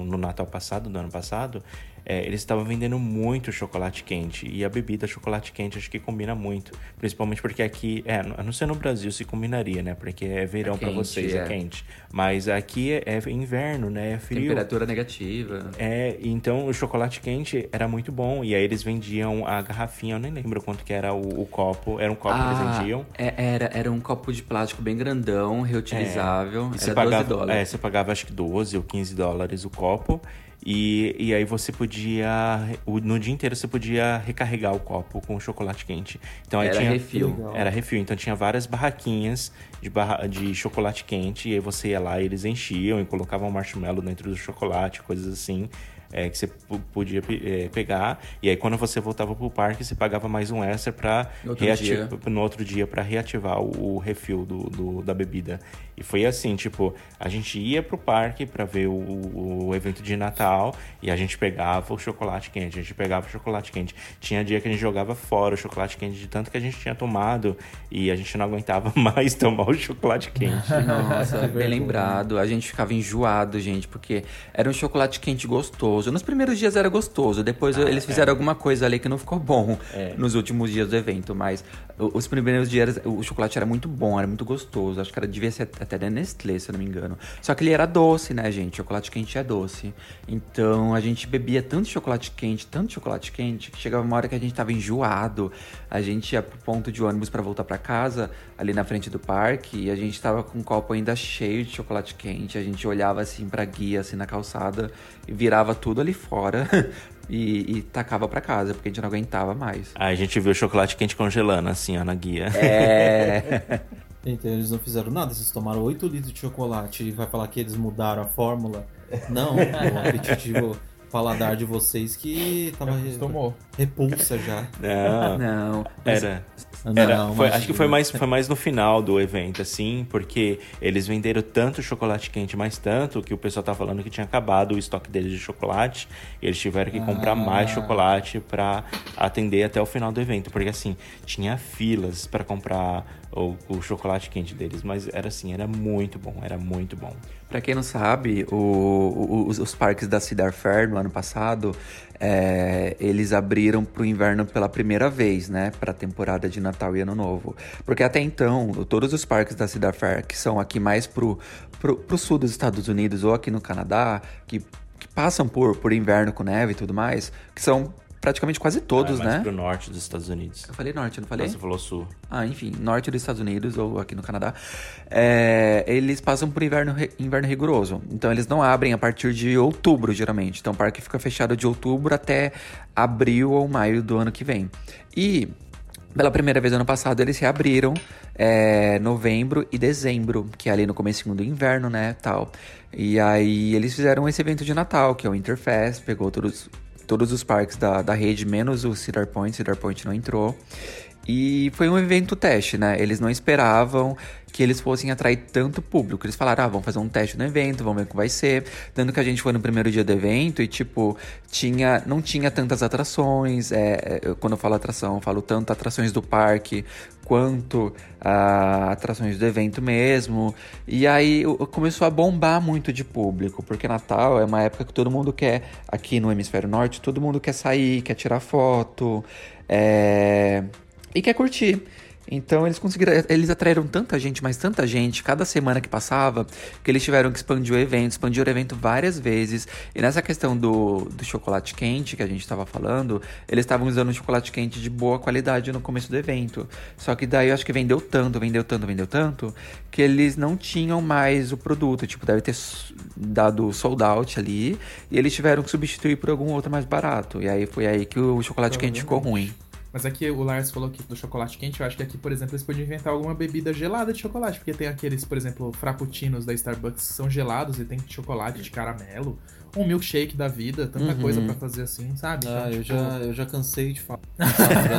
no Natal passado, do ano passado, é, eles estavam vendendo muito chocolate quente. E a bebida chocolate quente acho que combina muito. Principalmente porque aqui, é, eu não sei no Brasil se combinaria, né? Porque é verão É pra quente, vocês, é. é. quente. Mas aqui é, é inverno, né? É frio. Temperatura negativa. É, então o chocolate quente era muito bom. E aí eles vendiam a garrafinha, eu nem lembro quanto que era o, o copo. Era um copo que eles Ah, vendiam. é- era, era um copo de plástico bem grandão, reutilizável. E você era 12 pagava, dólares. é, você pagava acho que 12 ou 15 dólares o copo. E, e aí você podia. No dia inteiro você podia recarregar o copo com chocolate quente. Então aí Era tinha. refil. Era refil. Então tinha várias barraquinhas de, barra, de chocolate quente. E aí você ia lá e eles enchiam e colocavam marshmallow dentro do chocolate, coisas assim. É, que você podia é, pegar. E aí quando você voltava pro parque, você pagava mais um extra pra No outro reati- dia. no outro dia para reativar o, o refil do, do- da bebida. E foi assim, tipo, a gente ia pro parque para ver o, o evento de Natal e a gente pegava o chocolate quente, a gente pegava o chocolate quente. Tinha dia que a gente jogava fora o chocolate quente de tanto que a gente tinha tomado e a gente não aguentava mais tomar o chocolate quente. Nossa, bem lembrado. A gente ficava enjoado, gente, porque era um chocolate quente gostoso. Nos primeiros dias era gostoso, depois eles fizeram alguma coisa ali que não ficou bom É. nos últimos dias do evento. Mas o- os primeiros dias o chocolate era muito bom, era muito gostoso. Acho que era, devia ser até da Nestlé, se eu não me engano. Só que ele era doce, né, gente? Chocolate quente é doce. Então a gente bebia tanto chocolate quente, tanto chocolate quente, que chegava uma hora que a gente tava enjoado. A gente ia pro ponto de ônibus para voltar para casa, ali na frente do parque, e a gente tava com um copo ainda cheio de chocolate quente. A gente olhava assim pra guia, assim na calçada, e virava tudo ali fora. E, e tacava pra casa, porque a gente não aguentava mais. Aí a gente viu o chocolate quente congelando, assim, ó, na guia. É. Então eles não fizeram nada, vocês tomaram 8 litros de chocolate e vai falar que eles mudaram a fórmula. Não, o apetitivo paladar de vocês que tava re- Tomou. repulsa já. Não, não. mas- era. Não, Era, foi- imagina. acho que foi mais, foi mais no final do evento, assim, porque eles venderam tanto chocolate quente, mas tanto, que o pessoal tá falando que tinha acabado o estoque deles de chocolate. E eles tiveram que comprar Ah. mais chocolate pra atender até o final do evento. Porque assim, tinha filas pra comprar o, o chocolate quente deles. Mas era assim, era muito bom, era muito bom. Pra quem não sabe, o- o- os, os parques da Cedar Fair no ano passado, é, eles abriram pro inverno pela primeira vez, né? Pra temporada de Natal e Ano Novo. Porque até então, todos os parques da Cedar Fair, que são aqui mais pro, pro, pro sul dos Estados Unidos ou aqui no Canadá, que, que passam por, por inverno com neve e tudo mais, que são praticamente quase todos, Ah, mais né? pro norte dos Estados Unidos. Eu falei norte, eu não falei? Você falou sul. Ah, enfim, norte dos Estados Unidos ou aqui no Canadá, é, eles passam por inverno, inverno rigoroso. Então eles não abrem a partir de outubro, geralmente. Então o parque fica fechado de outubro até abril ou maio do ano que vem. E pela primeira vez ano passado eles reabriram é, novembro e dezembro, que é ali no comecinho do inverno, né, tal. E aí eles fizeram esse evento de Natal, que é o Winterfest, pegou todos, todos os parques da, da rede, menos o Cedar Point, Cedar Point não entrou. E foi um evento teste, né? Eles não esperavam que eles fossem atrair tanto público. Eles falaram, ah, vamos fazer um teste no evento, vamos ver como vai ser. Tanto que a gente foi no primeiro dia do evento e, tipo, tinha, não tinha tantas atrações. É, eu- quando eu falo atração, eu falo tanto atrações do parque quanto ah, atrações do evento mesmo. E aí começou a bombar muito de público, porque Natal é uma época que todo mundo quer, aqui no Hemisfério Norte, todo mundo quer sair, quer tirar foto. É e quer curtir. Então eles conseguiram, eles atraíram tanta gente, mas tanta gente, cada semana que passava, que eles tiveram que expandir o evento, expandir o evento várias vezes. E nessa questão do, do chocolate quente que a gente estava falando, eles estavam usando um chocolate quente de boa qualidade no começo do evento. Só que daí eu acho que vendeu tanto, vendeu tanto, vendeu tanto, que eles não tinham mais o produto. Tipo, deve ter dado sold out ali, e eles tiveram que substituir por algum outro mais barato. E aí foi aí que o chocolate quente ficou ruim. Mas aqui o Lars falou que do chocolate quente, eu acho que aqui, por exemplo, eles podiam inventar alguma bebida gelada de chocolate, porque tem aqueles, por exemplo, frappuccinos da Starbucks que são gelados e tem chocolate de caramelo, um milkshake da vida, tanta Uhum. coisa pra fazer assim, sabe? Ah, Então, eu, tipo- já, eu já cansei de falar.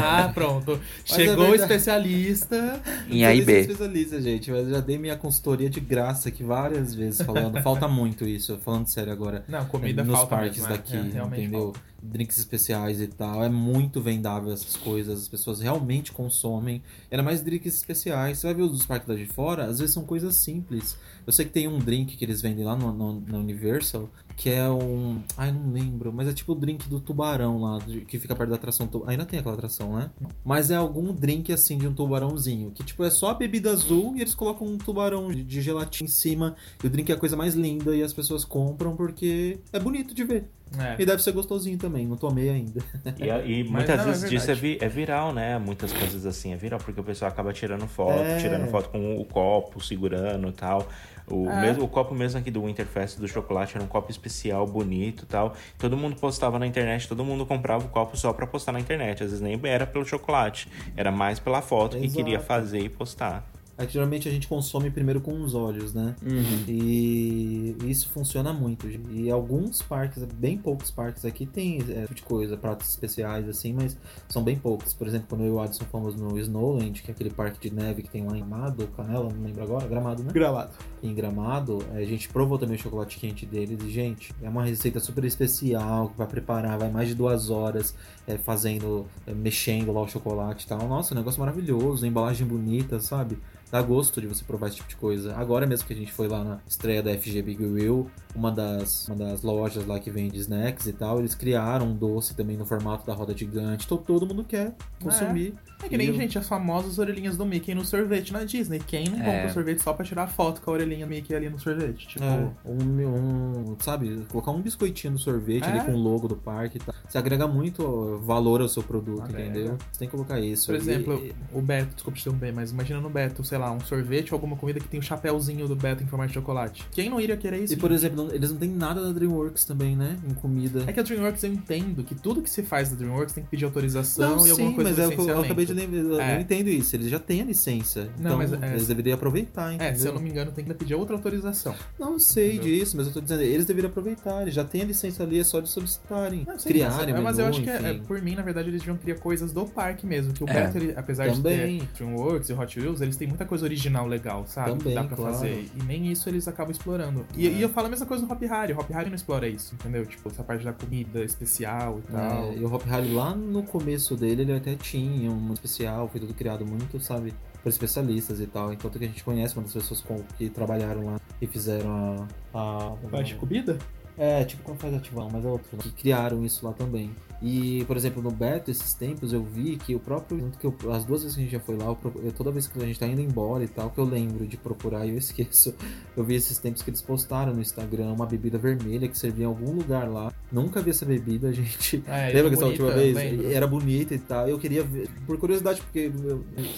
ah, pronto. Mas Chegou é o especialista. Em A e Eu sou B. especialista, gente, mas eu já dei minha consultoria de graça aqui várias vezes falando. Falta muito isso, falando sério agora. Não, comida nos falta parques mesmo, é, daqui, é, realmente entendeu? falta. Drinks especiais e tal. É muito vendável essas coisas. As pessoas realmente consomem. Ainda mais drinks especiais. Você vai ver os dos parques lá de fora, às vezes são coisas simples. Eu sei que tem um drink que eles vendem lá no, no- na Universal, que é um. Ai, não lembro, mas é tipo o drink do tubarão lá, de- que fica perto da atração. Ainda tem aquela atração, né? Mas é algum drink assim de um tubarãozinho, que tipo é só a bebida azul e eles colocam um tubarão de, de gelatina em cima. E o drink é a coisa mais linda e as pessoas compram porque é bonito de ver. É. E deve ser gostosinho também, não tomei ainda. E, e muitas não, é vezes disso é, vi- é viral, né? Muitas coisas assim é viral, porque o pessoal acaba tirando foto, É. tirando foto com o copo, segurando e tal. O, É. mesmo, o copo mesmo aqui do Winterfest do chocolate era um copo especial, bonito e tal. Todo mundo postava na internet, todo mundo comprava o copo só pra postar na internet. Às vezes nem era pelo chocolate, era mais pela foto que Exato. queria fazer e postar. É que geralmente a gente consome primeiro com os olhos, né? Uhum. E isso funciona muito. E alguns parques, bem poucos parques aqui tem é, tipo de coisa, pratos especiais assim, mas são bem poucos. Por exemplo, quando eu e o Adson fomos no Snowland, que é aquele parque de neve que tem lá em Gramado, Canela, não lembro agora, Gramado, né? Gravado. Em Gramado, a gente provou também o chocolate quente deles e, gente, é uma receita super especial que vai preparar, vai mais de duas horas é, fazendo, é, mexendo lá o chocolate e tal. Nossa, um negócio maravilhoso, embalagem bonita, sabe? Dá gosto de você provar esse tipo de coisa. Agora mesmo que a gente foi lá na estreia da FG Big Wheel, uma das, uma das lojas lá que vende snacks e tal, eles criaram um doce também no formato da roda gigante. Então todo mundo quer consumir. É que nem, eu- gente, as famosas orelhinhas do Mickey no sorvete na Disney. Quem não compra É. o sorvete só pra tirar foto com a orelhinha do Mickey ali no sorvete? Tipo, É, um, um, sabe, colocar um biscoitinho no sorvete É. ali com o logo do parque e tal. Você agrega muito valor ao seu produto, Agrega. entendeu? Você tem que colocar isso. por exemplo, e- o Beto, desculpa te interromper, mas imagina no Beto, sei lá, um sorvete ou alguma comida que tem o chapéuzinho do Beto em formato de chocolate. Quem não iria querer isso? E, por exemplo, eles não têm nada da DreamWorks também, né? Em comida. É que a DreamWorks eu entendo que tudo que se faz da DreamWorks tem que pedir autorização Não, e alguma sim, coisa mas do é que eu, eu acabei de lembrar. Eu É. não entendo isso. Eles já têm a licença. Não, então, mas é- eles deveriam aproveitar, entendeu? É, se eu não me engano, tem que pedir outra autorização. Não sei Entendeu? disso, mas eu tô dizendo, eles deveriam aproveitar. Eles já têm a licença ali, é só de solicitarem. Não, criarem, mas, o mas eu menu, acho que, é. Por mim, na verdade, eles deviam criar coisas do parque mesmo. Que o É. Beto, ele, apesar Também. de ter DreamWorks e Hot Wheels, eles têm muita coisa original legal, sabe? Também, que dá pra claro. fazer. E nem isso eles acabam explorando. E, É. e eu falo a mesma coisa no Hop Harry. O Hop Harry não explora isso, entendeu? Tipo, essa parte da comida especial e tal. É, e o Hop Harry lá no começo dele, ele até tinha um especial, foi tudo criado muito, sabe, por especialistas e tal. Enquanto que a gente conhece uma das pessoas com, que trabalharam lá e fizeram a. a Parte de comida? É, tipo como faz ativão, mas é outro. né? Que criaram isso lá também. E, por exemplo, no Beto, esses tempos, eu vi que o próprio. tanto Que eu, as duas vezes que a gente já foi lá, eu toda vez que a gente tá indo embora e tal, que eu lembro de procurar e eu esqueço. Eu vi esses tempos que eles postaram no Instagram uma bebida vermelha que servia em algum lugar lá. Nunca vi essa bebida, gente. É, Lembra que essa última vez? lembro. Era bonita e tal. Eu queria ver, por curiosidade, porque,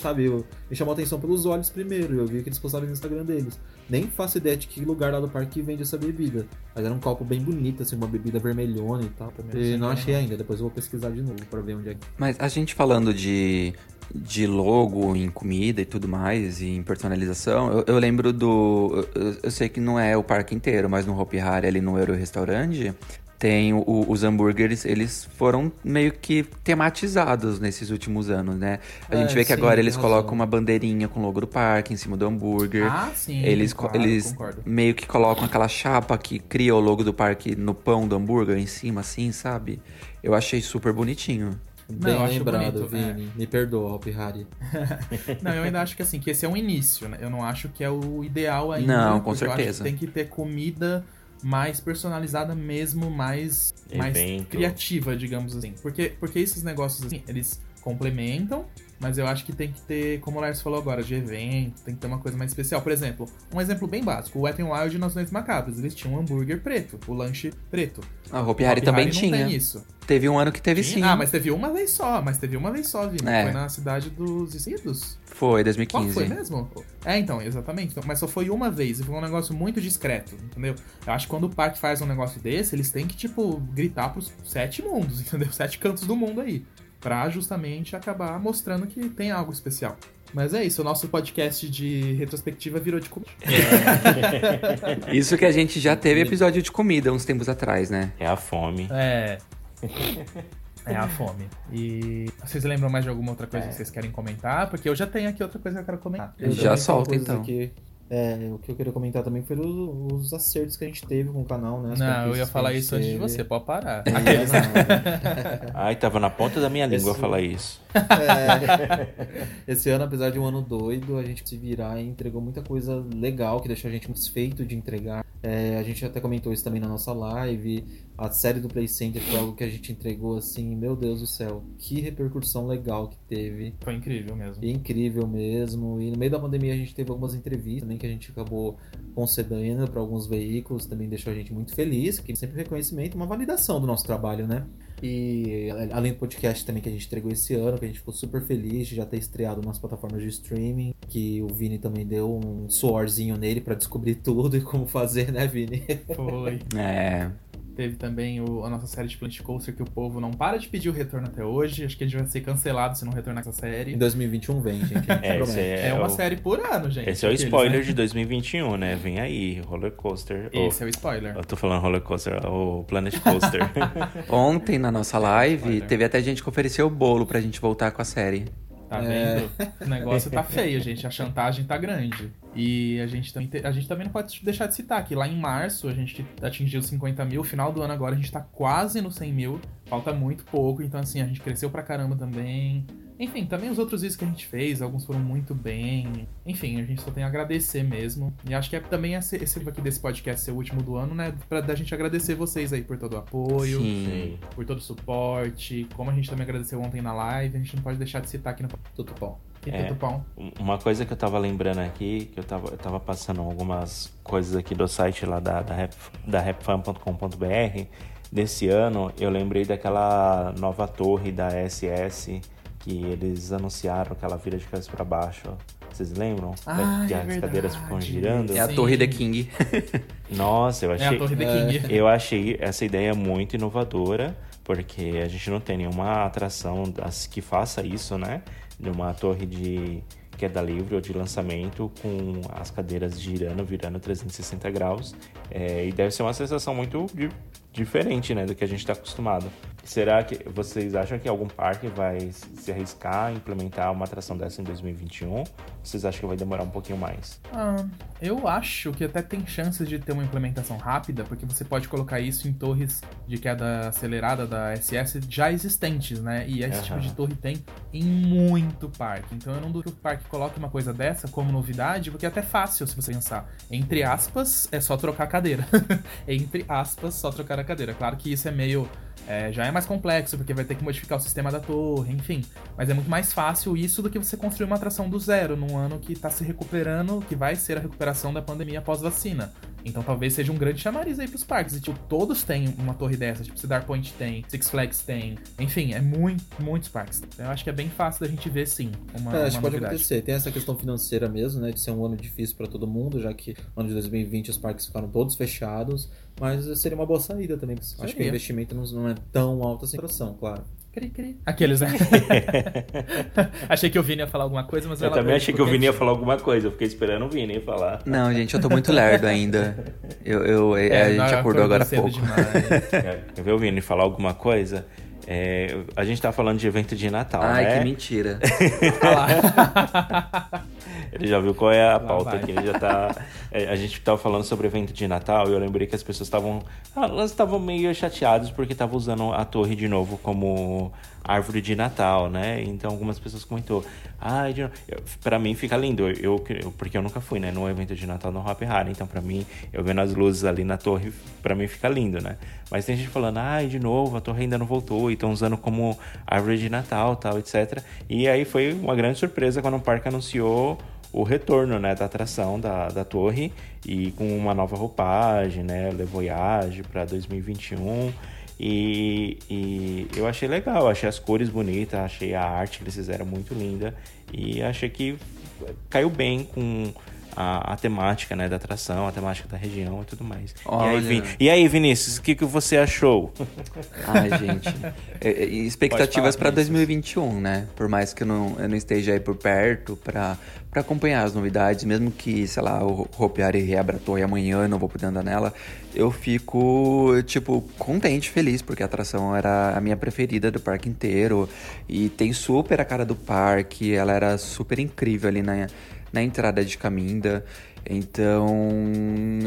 sabe, eu, me chamou a atenção pelos olhos primeiro. Eu vi que eles postaram no Instagram deles. Nem faço ideia de que lugar lá do parque que vende essa bebida. Mas era um copo bem bonito, assim, uma bebida vermelhona e tal. E não achei ainda, depois eu vou pesquisar de novo pra ver onde é que. Mas a gente falando de, de logo em comida e tudo mais, e em personalização, eu, eu lembro do. Eu, eu sei que não é o parque inteiro, mas no Hopi Hari, ali no Euro Restaurante, tem o- os hambúrgueres, eles foram meio que tematizados nesses últimos anos, né? A É, gente vê que sim, agora eles razão. colocam uma bandeirinha com o logo do parque em cima do hambúrguer. Ah, sim. Eles, claro, eles concordo. meio que colocam aquela chapa que cria o logo do parque no pão do hambúrguer em cima, assim, sabe? Eu achei super bonitinho. Bem acho lembrado, bonito, é. Vini. Me perdoa, Hopi Hari. Não, eu ainda acho que assim, que esse é um início, né? Eu não acho que é o ideal ainda. Não, com porque eu acho que certeza. tem que ter comida mais personalizada mesmo, mais, mais criativa, digamos assim. Porque, porque esses negócios, assim, eles complementam, mas eu acho que tem que ter, como o Lars falou agora, de evento, tem que ter uma coisa mais especial. Por exemplo, um exemplo bem básico, o Wet n Wild nas Noites Macabras, eles tinham um hambúrguer preto, o lanche preto. A Hopi Hari também não tinha. isso. Teve um ano que teve Tinha? sim. Ah, mas teve uma vez só, mas teve uma vez só, Vini. É. Foi na cidade dos Estados Foi, Qual 2015. foi mesmo? É, então, exatamente. Então, mas só foi uma vez e foi um negócio muito discreto, entendeu? Eu acho que quando o parque faz um negócio desse, eles têm que, tipo, gritar pros sete mundos, entendeu? Sete cantos do mundo aí. Pra justamente acabar mostrando que tem algo especial. Mas é isso, o nosso podcast de retrospectiva virou de comida. Isso que a gente já teve episódio de comida uns tempos atrás, né? É a fome. É. É a fome. E vocês lembram mais de alguma outra coisa que vocês querem comentar? Porque eu já tenho aqui outra coisa que eu quero comentar. Eu Já coisas então. aqui. É, o que eu queria comentar também foi os, os acertos que a gente teve com o canal, né? As Não, eu ia falar isso antes de teve. você, pode parar. É. Ai, tava na ponta da minha língua Esse- falar isso. É. Esse ano, apesar de um ano doido, a gente se virar e entregou muita coisa legal que deixou a gente satisfeito de entregar. É, a gente até comentou isso também na nossa live. A série do Play Center foi algo que a gente entregou assim, meu Deus do céu, que repercussão legal que teve. Foi incrível mesmo. Incrível mesmo. E no meio da pandemia a gente teve algumas entrevistas também que a gente acabou concedendo para alguns veículos, também deixou a gente muito feliz, que sempre reconhecimento, uma validação do nosso trabalho, né? E além do podcast também que a gente entregou esse ano, que a gente ficou super feliz de já ter estreado nas plataformas de streaming, que o Vini também deu um suorzinho nele para descobrir tudo e como fazer, né, Vini? Foi. É. Teve também o, a nossa série de Planet Coaster que o povo não para de pedir o retorno até hoje. Acho que a gente vai ser cancelado se não retornar essa série. Em 2021 vem, gente. gente É, é, É uma o- série por ano, gente. Esse é o Aqueles, spoiler né? de 2021, né? Vem aí, Roller Coaster. Esse Oh, é o spoiler. Eu tô falando Roller Coaster, o Planet Coaster. Ontem, na nossa live, Spoiler. teve até gente que ofereceu o bolo pra gente voltar com a série. Tá vendo? O negócio tá feio, gente. A chantagem tá grande. E a gente, também a gente também não pode deixar de citar que lá em março a gente atingiu 50 mil. Final do ano agora a gente tá quase no 100 mil. Falta muito pouco. Então, assim, a gente cresceu pra caramba também. Enfim, também os outros vídeos que a gente fez, alguns foram muito bem. Enfim, a gente só tem a agradecer mesmo. E acho que é também esse, esse aqui desse podcast ser o último do ano, né? Pra da gente agradecer vocês aí por todo o apoio Sim. por todo o suporte. Como a gente também agradeceu ontem na live, a gente não pode deixar de citar aqui no e É. Uma coisa que eu tava lembrando aqui, que eu tava, eu tava passando algumas coisas aqui do site lá da, da, rap, da rapfan.com.br. Desse ano, eu lembrei daquela nova torre da SS que eles anunciaram que ela vira de cabeça pra baixo. Vocês lembram? Ah, que é as cadeiras verdade. ficam girando. É a Sim. Torre The King. Nossa, eu É achei. a Torre The King. Eu achei essa ideia muito inovadora, porque a gente não tem nenhuma atração das- que faça isso, né? De uma torre de queda livre ou de lançamento com as cadeiras girando, virando 360 graus. É, e deve ser uma sensação muito di- diferente, né? Do que a gente está acostumado. Será que vocês acham que algum parque vai se arriscar a implementar uma atração dessa em 2021? Vocês acham que vai demorar um pouquinho mais? Ah, eu acho que até tem chances de ter uma implementação rápida, porque você pode colocar isso em torres de queda acelerada da SS já existentes, né? E esse tipo Aham. de torre tem em muito parque. Então eu não duvido que o parque coloque uma coisa dessa como novidade, porque é até fácil se você pensar. Entre aspas, é só trocar a cadeira. Entre aspas, só trocar a cadeira. Claro que isso é meio. É, já é mais complexo, porque vai ter que modificar o sistema da torre, enfim. Mas é muito mais fácil isso do que você construir uma atração do zero num ano que tá se recuperando, que vai ser a recuperação da pandemia após vacina. Então talvez seja um grande chamariz aí pros parques. E, tipo, todos têm uma torre dessa. Tipo, Cedar Point tem, Six Flags tem. Enfim, é muito, muitos parques. Então, eu acho que é bem fácil da gente ver, sim, uma, É, acho que pode acontecer. Tem essa questão financeira mesmo, né? De ser um ano difícil para todo mundo, já que no ano de 2020 os parques ficaram todos fechados. Mas seria uma boa saída também. Acho que o Seria. investimento não, não é tão alto assim. Coração, claro. Cri, cri. Aqueles, né? Achei que o Vini ia falar alguma coisa, mas Eu ela também achei que o Vini ia falar alguma coisa, eu fiquei esperando o Vini falar. Não, gente, eu tô muito lerdo ainda. Eu, eu- é, a não, gente acordou agora há pouco. demais. Quer ver o Vini falar alguma coisa? É, a gente tá falando de evento de Natal, Ai, né? que mentira. Ele já viu qual é a pauta aqui, ele já tá. é, a gente tava falando sobre evento de Natal e eu lembrei que as pessoas estavam. ah, Elas estavam meio chateadas porque estavam usando a torre de novo como árvore de Natal, né? Então algumas pessoas comentou. Ai, de pra mim fica lindo, eu, eu- porque eu nunca fui, né? No evento de Natal no Hop Hari, então pra mim, eu vendo as luzes ali na torre, pra mim fica lindo, né? Mas tem gente falando, ai, de novo, a torre ainda não voltou e estão usando como árvore de Natal, tal, etc. E aí foi uma grande surpresa quando o parque anunciou o retorno né, da atração da, da torre e com uma nova roupagem, né, Le Voyage para 2021. E, e eu achei legal, achei as cores bonitas, achei a arte que eles fizeram muito linda e achei que caiu bem com a, a temática né, da atração, a temática da região e tudo mais. E aí. Vin- e aí, Vinícius, o que, que você achou? Ai, gente. É, é, e expectativas pra 2021, né? Por mais que eu não, eu não esteja aí por perto pra, pra acompanhar as novidades, mesmo que, sei lá, o Ropiari reabra a torre amanhã, não vou poder andar nela, eu fico, tipo, contente, feliz, porque a atração era a minha preferida do parque inteiro. E tem super a cara do parque, ela era super incrível ali na, na entrada de Caminda. Então,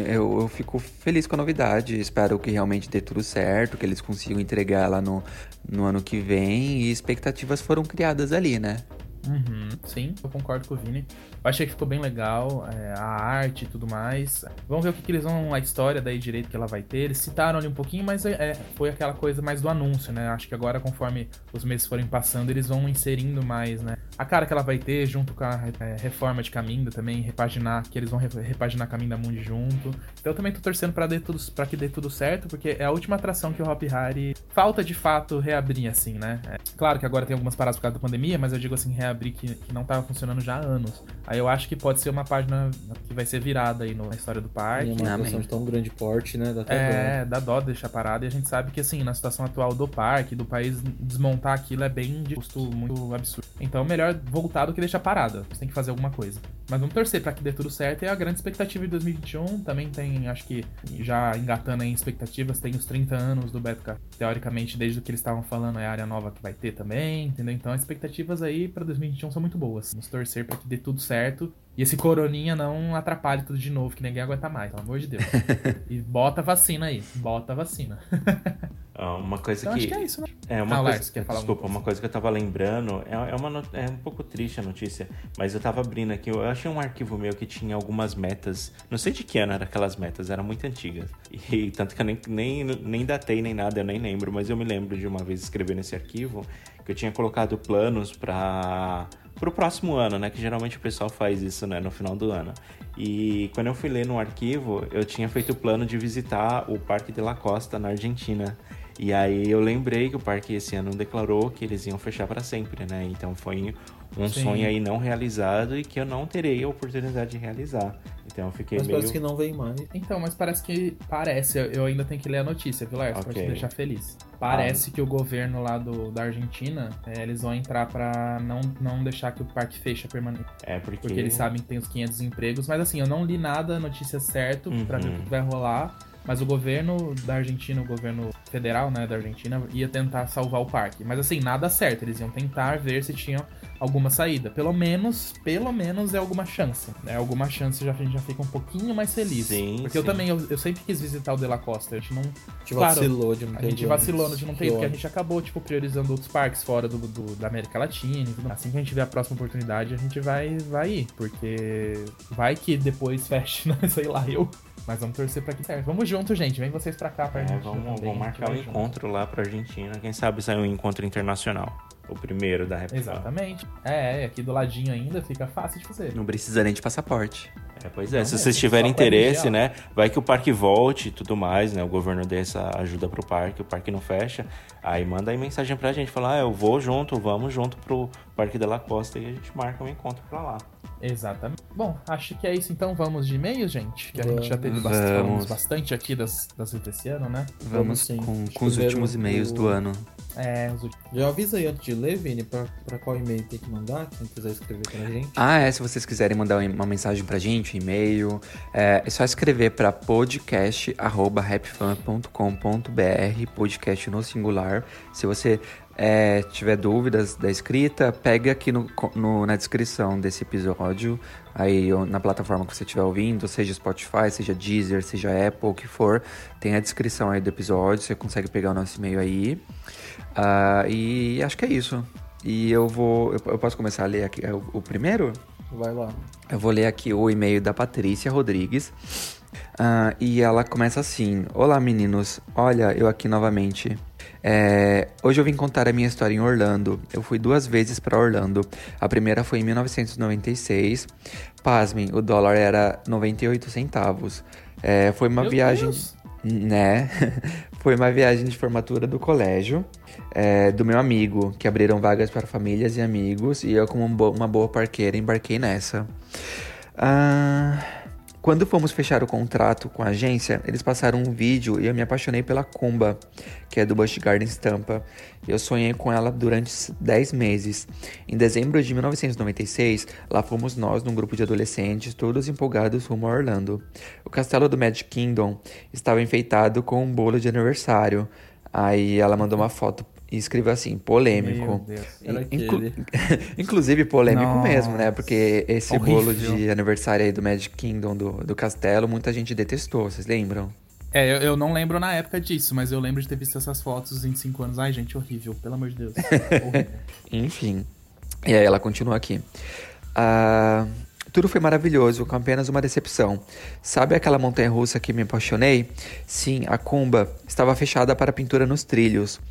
eu, eu fico feliz com a novidade. Espero que realmente dê tudo certo, que eles consigam entregar ela no, no ano que vem. E expectativas foram criadas ali, né? Uhum, sim, eu concordo com o Vini. Eu achei que ficou bem legal, é, a arte e tudo mais. Vamos ver o que, que, eles vão, a história daí direito que ela vai ter. Eles citaram ali um pouquinho, mas é, foi aquela coisa mais do anúncio, né? Acho que agora, conforme os meses forem passando, eles vão inserindo mais, né? A cara que ela vai ter, junto com a é, reforma de Caminda também, repaginar, que eles vão repaginar Caminda Mundi junto. Então eu também tô torcendo pra, dê tudo, pra que dê tudo certo, porque é a última atração que o Hop Hari falta de fato reabrir, assim, né? É, claro que agora tem algumas paradas por causa da pandemia, mas eu digo assim, reabrir que, que não tava funcionando já há anos. Aí eu acho que pode ser uma página que vai ser virada aí na história do parque. E uma atração de tão grande porte, né? Dá é, dá dó deixar parada e a gente sabe que, assim, na situação atual do parque, do país, desmontar aquilo é bem de custo muito absurdo. Então, melhor voltar do que deixar parada. Você tem que fazer alguma coisa. Mas vamos torcer para que dê tudo certo. E a grande expectativa de 2021 também tem, acho que já engatando em expectativas, tem os 30 anos do Beto Teoricamente, desde o que eles estavam falando, é a área nova que vai ter também, entendeu? Então, as expectativas aí para 2021 são muito boas. Vamos torcer para que dê tudo certo e esse coroninha não atrapalhe tudo de novo, que ninguém aguenta mais, pelo amor de Deus. e bota vacina aí, bota vacina. Ah, uma coisa então, que. Acho que é isso, né? É uma ah, coisa. Lars, quer falar desculpa, uma coisa que eu tava lembrando. É, é, uma, é um pouco triste a notícia, mas eu tava abrindo aqui. Eu achei um arquivo meu que tinha algumas metas. Não sei de que ano eram aquelas metas, eram muito antigas. E tanto que eu nem, nem, nem datei nem nada, eu nem lembro, mas eu me lembro de uma vez escrever nesse arquivo que eu tinha colocado planos para pro próximo ano, né? Que geralmente o pessoal faz isso, né? No final do ano. E quando eu fui ler no arquivo, eu tinha feito o plano de visitar o Parque de La Costa, na Argentina. E aí eu lembrei que o parque esse ano declarou que eles iam fechar para sempre, né? Então foi um Sim. sonho aí não realizado e que eu não terei a oportunidade de realizar. Então eu fiquei mas meio... parece que não vem mais. Então, mas parece que... Parece, eu ainda tenho que ler a notícia, viu, Lars? Okay. Pra te deixar feliz. Parece ah. que o governo lá do, da Argentina, é, eles vão entrar para não, não deixar que o parque feche permanente. É, porque... Porque eles sabem que tem os 500 empregos. Mas assim, eu não li nada, notícia certo, uhum. pra ver o que vai rolar. Mas o governo da Argentina, o governo federal, né, da Argentina, ia tentar salvar o parque. Mas assim, nada certo. Eles iam tentar ver se tinham alguma saída. Pelo menos, pelo menos é alguma chance. É alguma chance já a gente já fica um pouquinho mais feliz. Sim, porque sim. eu também, eu, eu, sempre quis visitar o De La Costa. A gente não. A gente claro, vacilou de não ter. A gente vacilou de não ter, porque a gente acabou, tipo, priorizando outros parques fora do, do da América Latina. Assim que a gente tiver a próxima oportunidade, a gente vai, vai ir. Porque vai que depois feche, né? sei lá, eu. Mas vamos torcer pra que certo. Vamos junto, gente. Vem vocês pra cá pra é, gente. Vamos, vamos marcar um encontro lá pra Argentina. Quem sabe sair um encontro internacional. O primeiro da Repsol. Exatamente. É, aqui do ladinho ainda fica fácil de fazer. Não precisa nem de passaporte. É, pois é, Não, se é, vocês tiverem interesse, né? Vai que o parque volte e tudo mais, né? O governo dê essa ajuda pro parque, o parque não fecha. Aí manda aí mensagem pra gente, falar, ah, eu vou junto, vamos junto pro Parque da La Costa e a gente marca um encontro pra lá. Exatamente. Bom, acho que é isso então. Vamos de e-mails, gente? Que a gente já teve bastante, bastante aqui das, das desse ano, né? Vamos, Vamos com, com os últimos e-mails do ano. É, os últimos. Já avisa aí antes de ler, Vini, pra, pra qual e-mail tem que mandar, quem quiser escrever pra gente. Ah, é, se vocês quiserem mandar uma mensagem pra gente, um e-mail, é, é só escrever pra podcast.rapfan.com.br, podcast no singular. Se você é, tiver dúvidas da escrita, pegue aqui no, no, na descrição desse episódio, aí na plataforma que você estiver ouvindo, seja Spotify, seja Deezer, seja Apple, o que for, tem a descrição aí do episódio, você consegue pegar o nosso e-mail aí. Uh, e acho que é isso. E eu vou. Eu, eu posso começar a ler aqui o, o, primeiro? Vai lá. Eu vou ler aqui o e-mail da Patrícia Rodrigues. Uh, e ela começa assim: Olá meninos, olha eu aqui novamente. É, hoje eu vim contar a minha história em Orlando. Eu fui duas vezes para Orlando. A primeira foi em 1996. Pasmem, o dólar era 98 centavos. É, foi uma Meu viagem. Deus. Né? foi uma viagem de formatura do colégio. É, do meu amigo, que abriram vagas para famílias e amigos, e eu, como uma boa parqueira, embarquei nessa. Ah. Quando fomos fechar o contrato com a agência, eles passaram um vídeo e eu me apaixonei pela Kumba, que é do Busch Gardens Tampa. Eu sonhei com ela durante 10 meses. Em dezembro de 1996, lá fomos nós num grupo de adolescentes, todos empolgados rumo a Orlando. O castelo do Magic Kingdom estava enfeitado com um bolo de aniversário. Aí ela mandou uma foto e escreveu assim, polêmico. Inclu Inclusive polêmico Nossa. mesmo, né? Porque esse Horrível. bolo de aniversário aí do Magic Kingdom, do, do castelo, muita gente detestou, vocês lembram? É, eu, eu, não lembro na época disso, mas eu lembro de ter visto essas fotos em 5 anos. Ai, gente, horrível, pelo amor de Deus. Enfim. E aí ela continua aqui. Ah, tudo foi maravilhoso, com apenas uma decepção. Sabe aquela montanha russa que me apaixonei? Sim, a Kumba estava fechada para pintura nos trilhos.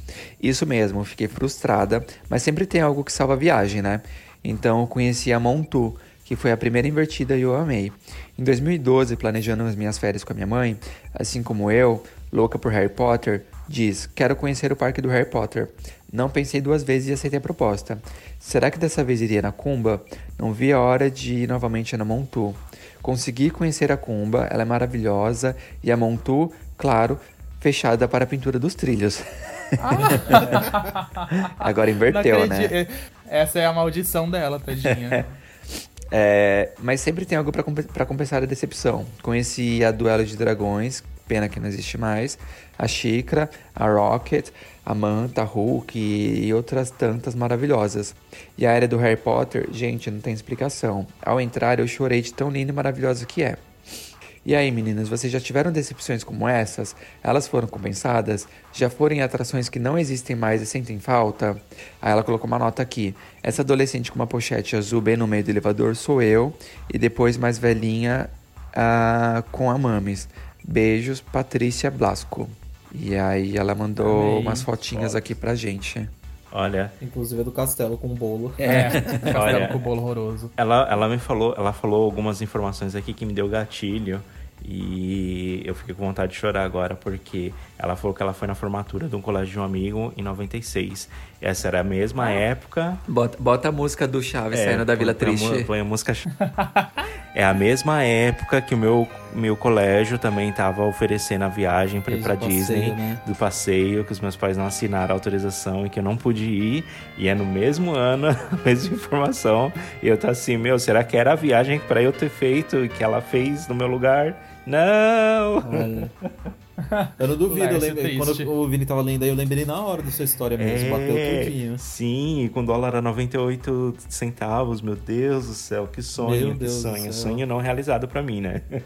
Isso mesmo, fiquei frustrada, mas sempre tem algo que salva a viagem, né? Então eu conheci a Montu, que foi a primeira invertida e eu amei. Em 2012, planejando as minhas férias com a minha mãe, assim como eu, louca por Harry Potter, diz: Quero conhecer o parque do Harry Potter. Não pensei duas vezes e aceitei a proposta. Será que dessa vez iria na Cumba? Não vi a hora de ir novamente na Montu. Consegui conhecer a Cumba, ela é maravilhosa, e a Montu, claro, fechada para a pintura dos trilhos. Ah. Agora inverteu, né? Essa é a maldição dela, tadinha. É, mas sempre tem algo para compensar a decepção. Conheci a Duelo de Dragões, pena que não existe mais, a Xícara, a Rocket, a Manta, a Hulk e outras tantas maravilhosas. E a área do Harry Potter, gente, não tem explicação. Ao entrar, eu chorei de tão linda e maravilhosa que é. E aí, meninas, vocês já tiveram decepções como essas? Elas foram compensadas? Já foram em atrações que não existem mais e sentem falta? Aí ela colocou uma nota aqui. Essa adolescente com uma pochete azul bem no meio do elevador sou eu. E depois mais velhinha uh, com a Mames. Beijos, Patrícia Blasco. E aí ela mandou Amém. umas fotinhas Foto. aqui pra gente. Olha. Inclusive é do castelo com bolo. É, castelo Olha, com bolo horroroso. Ela, ela me falou, ela falou algumas informações aqui que me deu gatilho. E eu fiquei com vontade de chorar agora porque ela falou que ela foi na formatura de um colégio de um amigo em 96. Essa era a mesma ah. época. Bota, bota a música do Chaves é, saindo da Vila Triste. Põe a música. é a mesma época que o meu, meu colégio também estava oferecendo a viagem para pra Disney passeio, né? do passeio, que os meus pais não assinaram a autorização e que eu não pude ir. E é no mesmo ano, a mesma informação. E eu tô assim, meu, será que era a viagem para eu ter feito e que ela fez no meu lugar? Não! Olha. Eu não duvido, eu lembro, quando o Vini tava lendo aí, eu lembrei na hora da sua história mesmo, é, bateu tudinho. Sim, com dólar a 98 centavos, meu Deus do céu, que sonho, meu que Deus sonho, sonho não realizado para mim, né?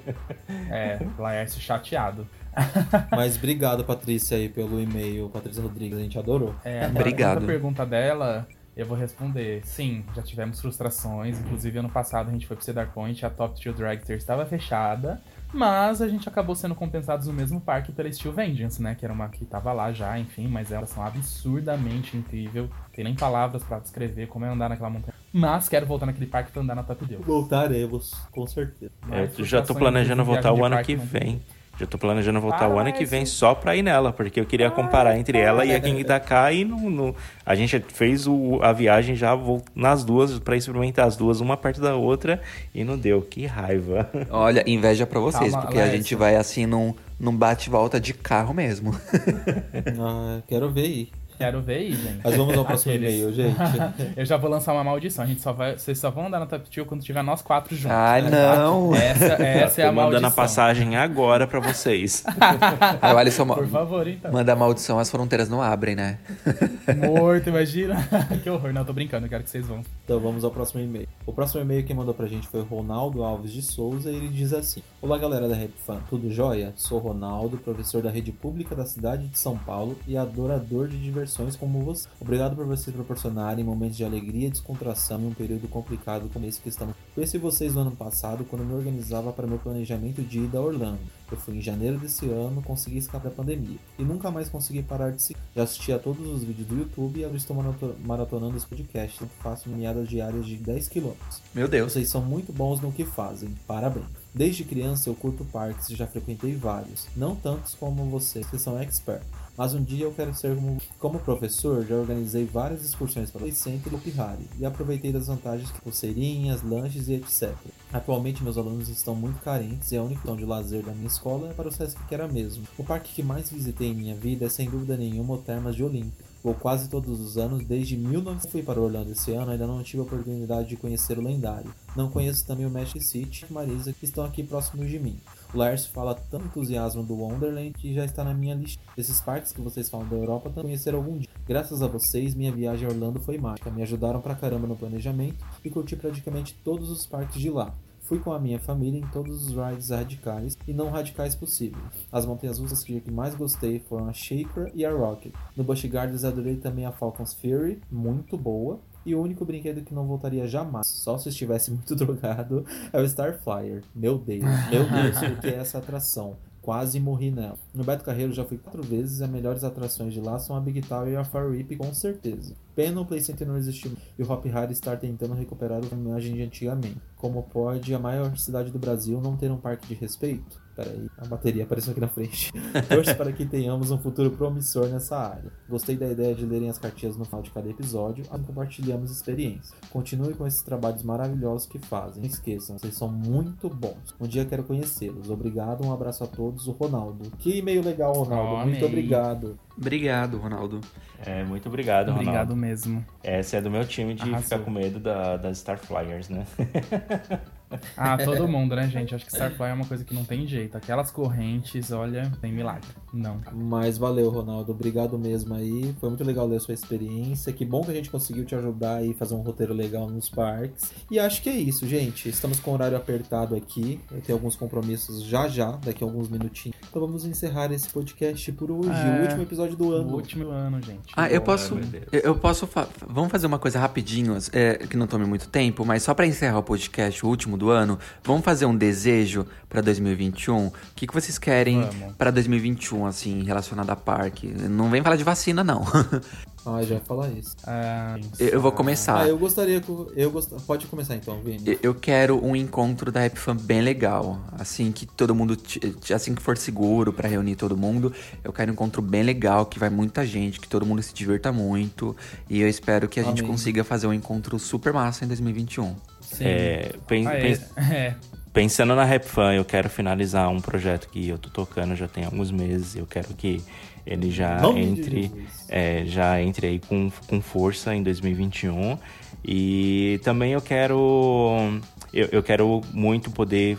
É, Laércio chateado. Mas obrigado, Patrícia, aí, pelo e-mail, Patrícia Rodrigues, a gente adorou. É, obrigado. A pergunta dela, eu vou responder. Sim, já tivemos frustrações, inclusive ano passado a gente foi pro Cedar Point, a Top Two Dragster estava fechada, mas a gente acabou sendo compensados no mesmo parque pela Steel Vengeance, né? Que era uma que tava lá já, enfim, mas elas são absurdamente incrível. Tem nem palavras para descrever como é andar naquela montanha. Mas quero voltar naquele parque pra andar na Top Deus. Voltaremos, com certeza. É, eu já tô planejando voltar o ano que vem. Já tô planejando voltar ah, o ano que vem só pra ir nela, porque eu queria ah, comparar entre ela e a King Itaká e no, no, a gente fez o, a viagem já nas duas, para experimentar as duas, uma perto da outra, e não deu. Que raiva. Olha, inveja para vocês, Calma, porque a gente vai assim num, num bate-volta de carro mesmo. ah, quero ver aí. Quero ver aí, gente. Mas vamos ao próximo e-mail, gente. eu já vou lançar uma maldição. A gente só vai, vocês só vão andar na Top Tio quando tiver nós quatro juntos. Ai, né? não. Essa, essa é a maldição. mandando a passagem agora pra vocês. Aí o Alisson Por favor, então. Manda a maldição, as fronteiras não abrem, né? Morto, imagina. que horror. Não, tô brincando, eu quero que vocês vão. Então vamos ao próximo e-mail. O próximo e-mail que mandou pra gente foi o Ronaldo Alves de Souza e ele diz assim: Olá galera da Rap Fan, tudo jóia? Sou Ronaldo, professor da rede pública da cidade de São Paulo e adorador de diversões como você. Obrigado por vocês proporcionarem momentos de alegria e descontração em um período complicado como esse que estamos. Conheci vocês no ano passado quando me organizava para meu planejamento de ida a Orlando. Eu fui em janeiro desse ano, consegui escapar da pandemia e nunca mais consegui parar de seguir. Já assisti a todos os vídeos do YouTube e agora estou maratonando os podcasts, então faço meadas diárias de 10 km. Meu Deus! Vocês são muito bons no que fazem, parabéns! Desde criança eu curto parques e já frequentei vários, não tantos como vocês que são expert mas um dia eu quero ser como, como professor, já organizei várias excursões para o Center e o Pihari e aproveitei das vantagens que pulseirinhas, lanches e etc. Atualmente meus alunos estão muito carentes e a única de lazer da minha escola é para o Sesc que era mesmo. O parque que mais visitei em minha vida é sem dúvida nenhuma o Termas de Olímpia. Vou quase todos os anos, desde 1900 fui para Orlando esse ano, ainda não tive a oportunidade de conhecer o lendário. Não conheço também o Magic City e Marisa, que estão aqui próximos de mim. Lars fala tanto entusiasmo do Wonderland que já está na minha lista. Esses parques que vocês falam da Europa também conhecer algum dia. Graças a vocês, minha viagem a Orlando foi mágica. Me ajudaram pra caramba no planejamento e curti praticamente todos os parques de lá. Fui com a minha família em todos os rides radicais e não radicais possíveis. As montanhas russas que mais gostei foram a Shaker e a Rocket. No Busch Gardens adorei também a Falcon's Fury, muito boa E o único brinquedo que não voltaria jamais, só se estivesse muito drogado, é o Starflyer. Meu Deus, meu Deus, o que é essa atração? Quase morri nela. No Beto Carreiro já fui quatro vezes e as melhores atrações de lá são a Big Tower e a Far Rip, com certeza. Pena o Play Center não existir e o Hop Hari estar tentando recuperar a imagem de antigamente. Como pode a maior cidade do Brasil não ter um parque de respeito? Peraí, a bateria apareceu aqui na frente. Torço para que tenhamos um futuro promissor nessa área. Gostei da ideia de lerem as cartinhas no final de cada episódio, e compartilhamos experiências. Continue com esses trabalhos maravilhosos que fazem. Não esqueçam, vocês são muito bons. Um dia quero conhecê-los. Obrigado, um abraço a todos. O Ronaldo. Que e-mail legal, Ronaldo. Oh, muito amei. obrigado. Obrigado, Ronaldo. É, muito obrigado, Ronaldo. Obrigado mesmo. Essa é do meu time de Arrasou. ficar com medo da, das Starflyers, né? Ah, todo mundo, né, gente? Acho que Starfly é uma coisa que não tem jeito. Aquelas correntes, olha, tem milagre. Não. Mas valeu, Ronaldo. Obrigado mesmo aí. Foi muito legal ler a sua experiência. Que bom que a gente conseguiu te ajudar aí fazer um roteiro legal nos parques. E acho que é isso, gente. Estamos com o horário apertado aqui. Eu tenho alguns compromissos já já, daqui a alguns minutinhos. Então vamos encerrar esse podcast por hoje. É. O último episódio do O ano. último ano, gente. Ah, eu posso. Eu posso. fa- Vamos fazer uma coisa rapidinho, é, que não tome muito tempo, mas só pra encerrar o podcast, o último do ano, vamos fazer um desejo pra 2021. O que, que vocês querem pra 2021, assim, relacionado a parque? Não vem falar de vacina, não. Ah, já ia falar isso. Ah, Eu eu vou começar. Ah, eu gostaria que. Eu gost... Pode começar então, Vini. Eu- Eu quero um encontro da RapFan bem legal. Assim que todo mundo. Assim que for seguro pra reunir todo mundo, eu quero um encontro bem legal, que vai muita gente, que todo mundo se divirta muito. E eu espero que a gente Amém. consiga fazer um encontro super massa em 2021. Sim. É, pen- Ah, é, pen- é. Pensando na Rap Fan, eu quero finalizar um projeto que eu tô tocando já tem alguns meses. Eu quero que ele já entre, é, já entre aí com, com força em 2021. E também eu quero, eu, eu quero muito poder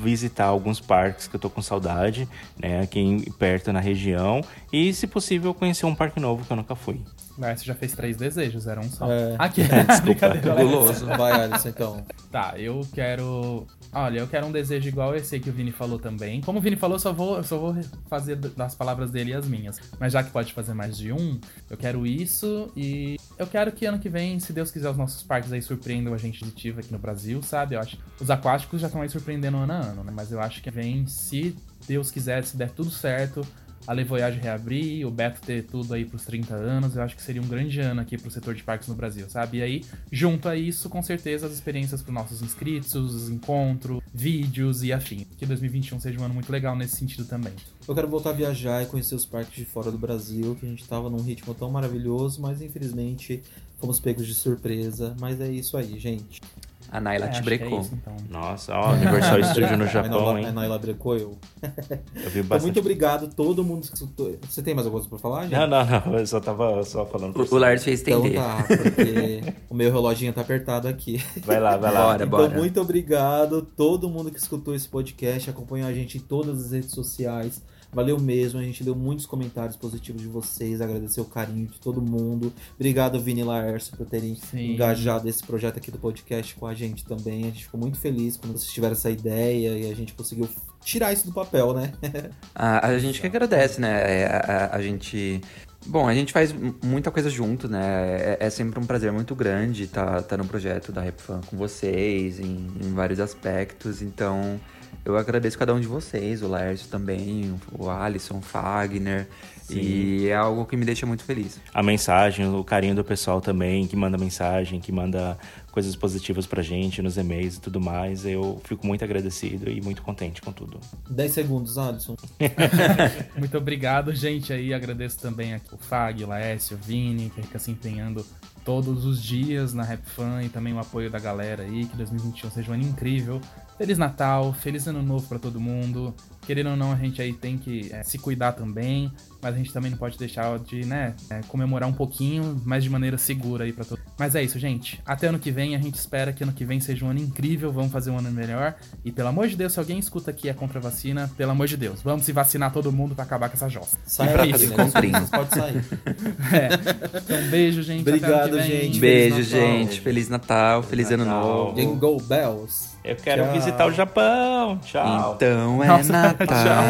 visitar alguns parques que eu tô com saudade, né, aqui em- perto na região. E, se possível, conhecer um parque novo que eu nunca fui. Vai, você já fez três desejos, era um só. É. Aqui, Desculpa. brincadeira. Guloso. Vai, Alisson, então. Tá, eu quero. Olha, eu quero um desejo igual esse aí que o Vini falou também. Como o Vini falou, eu só vou, eu só vou fazer das palavras dele as minhas. Mas já que pode fazer mais de um, eu quero isso e eu quero que ano que vem, se Deus quiser, os nossos parques aí surpreendam a gente positivo aqui no Brasil, sabe? Eu acho os aquáticos já estão aí surpreendendo ano a ano, né? Mas eu acho que vem, se Deus quiser, se der tudo certo, a Le Voyage reabrir, o Beto ter tudo aí pros 30 anos, eu acho que seria um grande ano aqui pro setor de parques no Brasil, sabe? E aí, junto a isso, com certeza, as experiências pros nossos inscritos, os encontros, vídeos e afim. Que 2021 seja um ano muito legal nesse sentido também. Eu quero voltar a viajar e conhecer os parques de fora do Brasil, que a gente tava num ritmo tão maravilhoso, mas infelizmente fomos pegos de surpresa. Mas é isso aí, gente. A Naila É, te é brecou. isso, então. Nossa, ó, Universal Studio no A Japão, A hein? Naila brecou eu. Eu vi Então, bastante. muito obrigado todo mundo que escutou. Você tem mais alguma coisa pra falar, gente? Não, não, não. Eu só tava só falando por O, o cima. Lars fez Então entender. tá, porque o meu reloginho tá apertado aqui. Vai lá, vai lá. Bora, Então, bora. muito obrigado todo mundo que escutou esse podcast, acompanhou a gente em todas as redes sociais. Valeu mesmo, a gente deu muitos comentários positivos de vocês, agradecer o carinho de todo mundo. Obrigado, Vini e Laércio, por terem Sim. engajado esse projeto aqui do podcast com a gente também. A gente ficou muito feliz quando vocês tiveram essa ideia e a gente conseguiu tirar isso do papel, né? A, a gente que agradece, né? É, A, a- a gente. Bom, a gente faz muita coisa junto, né? É, é sempre um prazer muito grande estar tá, no projeto da RapFan com vocês, em, em vários aspectos. Então, eu agradeço cada um de vocês, o Lércio também, o Alisson, o Fagner. E é algo que me deixa muito feliz. A mensagem, o carinho do pessoal também, que manda mensagem, que manda coisas positivas pra gente nos e-mails e tudo mais. Eu fico muito agradecido e muito contente com tudo. 10 segundos, Alisson. Muito obrigado, gente. Aí agradeço também aqui o Fag, o Laércio, o Vini, que fica se empenhando todos os dias na Rap Fan e também o apoio da galera aí. Que 2021 seja um ano incrível. Feliz Natal, feliz ano novo pra todo mundo. Querendo ou não, a gente aí tem que é, se cuidar também, mas a gente também não pode deixar de, né, é, comemorar um pouquinho, mas de maneira segura aí pra todo Mas é isso, gente. Até ano que vem, a gente espera que ano que vem seja um ano incrível, vamos fazer um ano melhor. E pelo amor de Deus, se alguém escuta aqui é contra a vacina, pelo amor de Deus, vamos se vacinar todo mundo pra acabar com essa jossa. Sai pra aí, fazer. Vocês podem sair. É. Então, um beijo, gente. até ano que Obrigado, vem. gente. Beijo, Feliz gente. Feliz Natal, feliz ano Natal. novo. Jingle Bells. Eu quero Tchau. visitar o Japão. Tchau. Então é Nossa, Natal.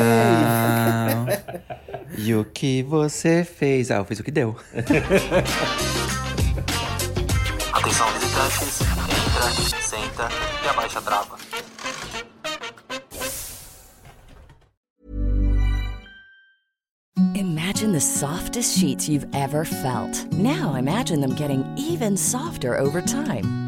e o que você fez? Ah, eu fiz o que deu. Atenção visitantes, entra, senta e abaixa a trava. Imagine the softest sheets you've ever felt. Now imagine them getting even softer over time.